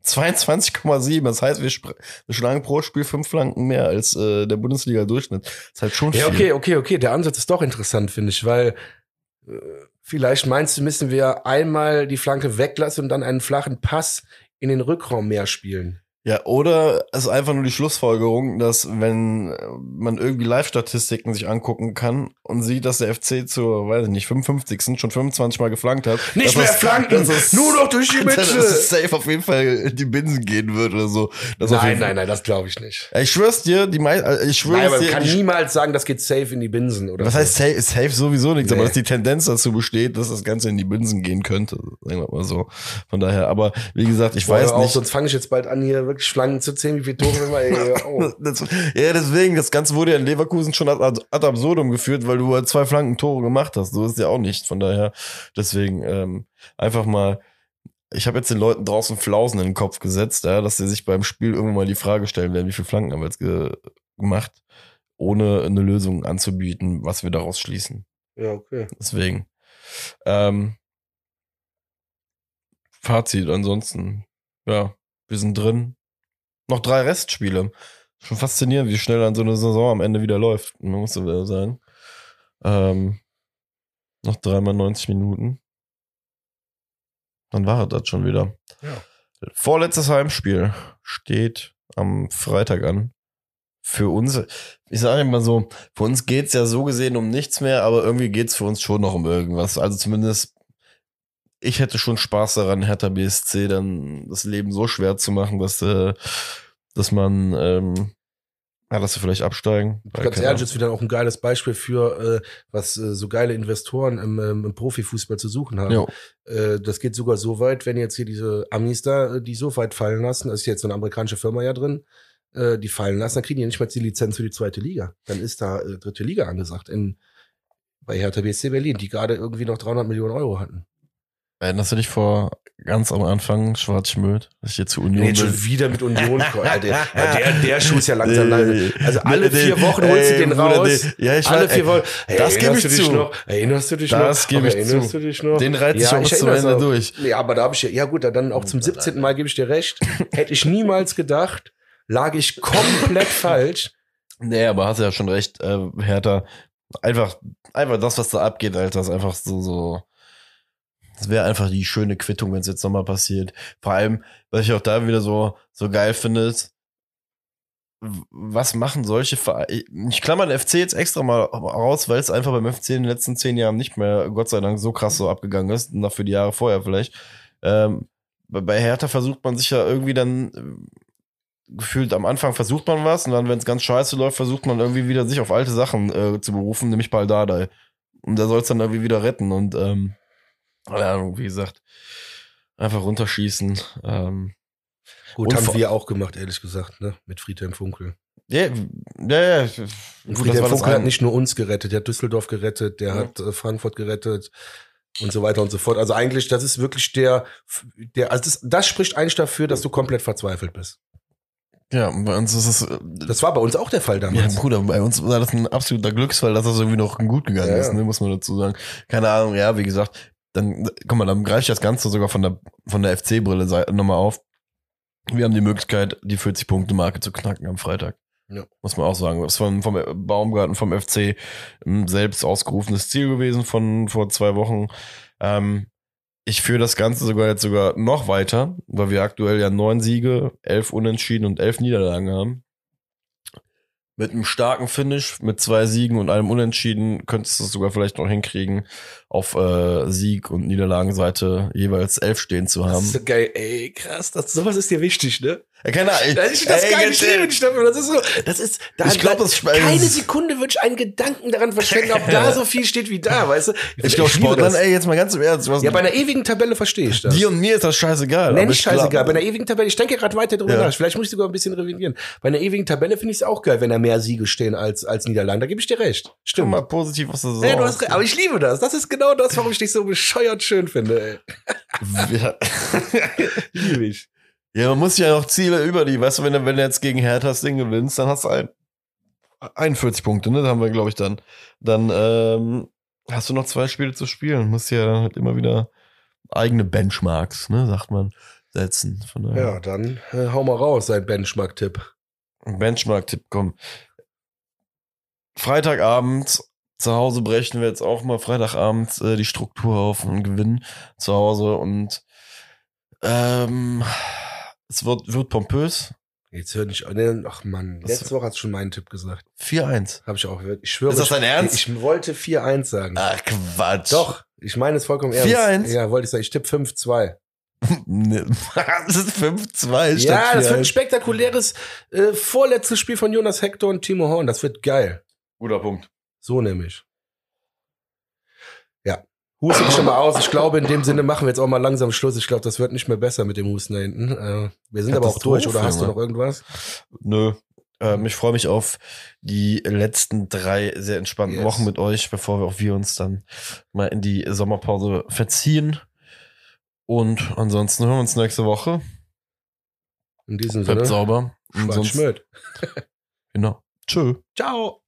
S2: 22,7. Das heißt, wir, wir schlagen pro Spiel fünf Flanken mehr als äh, der Bundesliga-Durchschnitt. Das ist halt schon
S1: Ja,
S2: viel.
S1: okay, okay, okay. Der Ansatz ist doch interessant, finde ich, weil äh, vielleicht meinst du, müssen wir einmal die Flanke weglassen und dann einen flachen Pass in den Rückraum mehr spielen.
S2: Ja, oder es ist einfach nur die Schlussfolgerung, dass wenn äh, man irgendwie Live-Statistiken sich angucken kann und sieht, dass der FC zur, weiß ich nicht, 55. schon 25 Mal geflankt hat.
S1: Nicht
S2: dass
S1: mehr Flanken,
S2: dass es-
S1: nur noch durch die
S2: dass
S1: Mitte.
S2: es safe auf jeden Fall in die Binsen gehen wird oder so. Das
S1: Nein, nein, nein, das glaube ich nicht.
S2: Ich schwör's dir, die mei äh, ich schwör's
S1: Nein, aber man
S2: dir,
S1: kann
S2: die,
S1: niemals sagen, das geht safe in die Binsen. Oder
S2: was
S1: so.
S2: heißt safe, safe sowieso nichts,
S1: Nee.
S2: aber dass die Tendenz dazu besteht, dass das Ganze in die Binsen gehen könnte, sagen wir mal so. Von daher, aber wie gesagt, ich
S1: Boah,
S2: weiß
S1: auf,
S2: nicht.
S1: Sonst fange ich jetzt bald an, hier wirklich Flanken zu zählen, wie viele Tore wir mal. Ey.
S2: Das, ja, deswegen, das Ganze wurde ja in Leverkusen schon ad, ad ad absurdum geführt, weil du halt zwei Flanken Tore gemacht hast. So ist ja auch nicht. Von daher, deswegen ähm, einfach mal. Ich habe jetzt den Leuten draußen Flausen in den Kopf gesetzt, ja, dass sie sich beim Spiel irgendwann mal die Frage stellen werden, wie viele Flanken haben wir jetzt ge gemacht, ohne eine Lösung anzubieten, was wir daraus schließen.
S1: Ja, okay.
S2: Deswegen. Ähm, Fazit ansonsten. Ja, wir sind drin. Noch drei Restspiele. Schon faszinierend, wie schnell dann so eine Saison am Ende wieder läuft. Man muss so sagen. Ähm, noch dreimal 90 Minuten. Dann war es das schon wieder.
S1: Ja.
S2: Vorletztes Heimspiel steht am Freitag an. Für uns, ich sage immer so, für uns geht's ja so gesehen um nichts mehr, aber irgendwie geht's für uns schon noch um irgendwas. Also zumindest, ich hätte schon Spaß daran, Hertha BSC dann das Leben so schwer zu machen, dass, äh, dass man, ähm, ja, dass sie vielleicht absteigen.
S1: Ganz ehrlich, ist wieder auch ein geiles Beispiel für, äh, was äh, so geile Investoren im, ähm, im Profifußball zu suchen haben. Äh, das geht sogar so weit, wenn jetzt hier diese Amis da, äh, die so weit fallen lassen, da ist jetzt so eine amerikanische Firma ja drin, äh, die fallen lassen, dann kriegen die nicht mal die Lizenz für die zweite Liga. Dann ist da äh, dritte Liga angesagt in, bei Hertha BSC Berlin, die gerade irgendwie noch 300 Millionen Euro hatten.
S2: Erinnerst du dich vor ganz am Anfang, Schwarz-Schmöd, dass ich jetzt zu Union
S1: Nee, jetzt schon wieder mit Union. Ja, der, ja, der, der Schuh ist ja langsam.
S2: Nee,
S1: Also alle vier Wochen holst du den raus.
S2: Ja, ich
S1: alle vier Wochen. Ey,
S2: das gebe ich zu.
S1: Noch? Erinnerst du dich noch?
S2: Das gebe ich
S1: erinnerst
S2: zu.
S1: du dich noch?
S2: Den reiz ich auch
S1: erinnere
S2: Ende durch.
S1: Ja, aber da habe ich ja, ja gut, dann auch zum 17. Mal gebe ich dir recht. Hätte ich niemals gedacht, lag ich komplett falsch.
S2: Nee, aber hast ja schon recht, äh, Hertha. Einfach, einfach das, was da abgeht, Alter, ist einfach so, so. Das wäre einfach die schöne Quittung, wenn es jetzt nochmal passiert. Vor allem, was ich auch da wieder so, so geil finde, ist, was machen solche Vereine? Ich klammer den FC jetzt extra mal raus, weil es einfach beim FC in den letzten zehn Jahren nicht mehr, Gott sei Dank, so krass so abgegangen ist, noch für die Jahre vorher vielleicht. Ähm, bei- Hertha versucht man sich ja irgendwie dann äh, gefühlt am Anfang versucht man was und dann, wenn es ganz scheiße läuft, versucht man irgendwie wieder sich auf alte Sachen äh, zu berufen, nämlich Baldadei. Und der soll es dann irgendwie wieder retten und ähm, keine Ahnung, wie gesagt, einfach runterschießen. Ähm,
S1: Gut, haben wir auch gemacht, ehrlich gesagt, ne? Mit Friedhelm Funkel.
S2: ja, ja, ja. Gut,
S1: Friedhelm Funkel hat nicht nur uns gerettet, der hat Düsseldorf gerettet, der
S2: Ja.
S1: hat äh, Frankfurt gerettet und so weiter und so fort. Also eigentlich, das ist wirklich der, der also das, das spricht eigentlich dafür, dass du komplett verzweifelt bist.
S2: Ja, bei uns ist es. äh,
S1: Das war bei uns auch der Fall
S2: Ja,
S1: damals.
S2: Bruder, bei uns war das ein absoluter Glücksfall, dass das irgendwie noch gut gegangen
S1: Ja,
S2: ist,
S1: ja.
S2: ne, muss man dazu sagen. Keine Ahnung, ja, wie gesagt, dann, guck mal, dann greife ich das Ganze sogar von der, von der FC-Brille nochmal auf. Wir haben die Möglichkeit, die 40-Punkte-Marke zu knacken am Freitag.
S1: Ja.
S2: Muss man auch sagen. Das ist vom, vom Baumgarten, vom FC ein selbst ausgerufenes Ziel gewesen von vor zwei Wochen. Ähm, ich führe das Ganze sogar jetzt sogar noch weiter, weil wir aktuell ja neun Siege, elf Unentschieden und elf Niederlagen haben. Mit einem starken Finish, mit zwei Siegen und einem Unentschieden könntest du es sogar vielleicht noch hinkriegen, auf äh, Sieg- und Niederlagenseite jeweils elf stehen zu
S1: Das
S2: haben.
S1: ist so geil, ey, krass, das, sowas ist dir wichtig, ne?
S2: Ja, keine Ahnung.
S1: Das ist das
S2: ey.
S1: Stefan. Das ist so, das ist, da,
S2: Ich glaub, das
S1: keine Sekunde würde ich einen Gedanken daran verschwenden, ob da so viel steht wie da, weißt du?
S2: Ich glaube,
S1: liebe
S2: Sportlern,
S1: das.
S2: ey, jetzt mal ganz im Ernst.
S1: Ja, bei einer ewigen Tabelle verstehe ich das.
S2: dir und mir ist das scheißegal.
S1: Nicht
S2: ich
S1: scheißegal. Bei einer ewigen Tabelle, ich denke gerade weiter drüber
S2: Ja.
S1: nach. Vielleicht muss ich sogar ein bisschen revidieren. Bei einer ewigen Tabelle finde ich es auch geil, wenn da mehr Siege stehen als, als Niederlagen. Da gebe ich dir recht.
S2: Guck
S1: Stimmt.
S2: mal positiv aus der Saison.
S1: Ja, du hast recht. Aber ich liebe das. Das ist genau das, warum ich dich so bescheuert schön finde. Ey.
S2: Ja.
S1: Liebe ich.
S2: Ja, man muss ja noch Ziele über die, weißt du, wenn du, wenn du jetzt gegen Hertha das Ding gewinnst, dann hast du ein, 41 Punkte, ne? Da haben wir, glaube ich, dann. Dann ähm, hast du noch zwei Spiele zu spielen. Musst ja dann halt immer wieder eigene Benchmarks, ne, sagt man, setzen. Von daher.
S1: Ja, dann äh, hau mal raus, sein Benchmark-Tipp.
S2: Benchmark-Tipp, komm. Freitagabend zu Hause brechen wir jetzt auch mal Freitagabend äh, die Struktur auf und gewinnen zu Hause und ähm, es wird, wird pompös.
S1: Jetzt hör nicht. nee, Ach Mann,
S2: Was-
S1: letzte Woche hast du schon meinen Tipp gesagt.
S2: 4-1.
S1: Habe ich auch. Ich schwöre.
S2: Ist das
S1: ich,
S2: dein Ernst?
S1: Ich wollte 4-1 sagen.
S2: Ach Quatsch.
S1: Doch, ich meine es vollkommen ernst.
S2: 4-1?
S1: Ja, wollte ich sagen. Ich tippe 5-2.
S2: Ne, das ist 5-2 statt
S1: Ja, das wird ein
S2: 4-1.
S1: spektakuläres äh, vorletztes Spiel von Jonas Hector und Timo Horn. Das wird geil.
S2: Guter Punkt.
S1: So nämlich. Huste ich schon mal aus. Ich glaube, in dem Sinne machen wir jetzt auch mal langsam Schluss. Ich glaube, das wird nicht mehr besser mit dem Husten da hinten. Äh, wir sind aber auch durch. Oder hast du noch irgendwas?
S2: Nö. Ähm, ich freue mich auf die letzten drei sehr entspannten
S1: Yes.
S2: Wochen mit euch, bevor wir auch wir uns dann mal in die Sommerpause verziehen. Und ansonsten hören wir uns nächste Woche.
S1: In diesem
S2: Bleibt
S1: Sinne.
S2: sauber. Und
S1: Schwarz Schmöd.
S2: genau. Tschö.
S1: Ciao.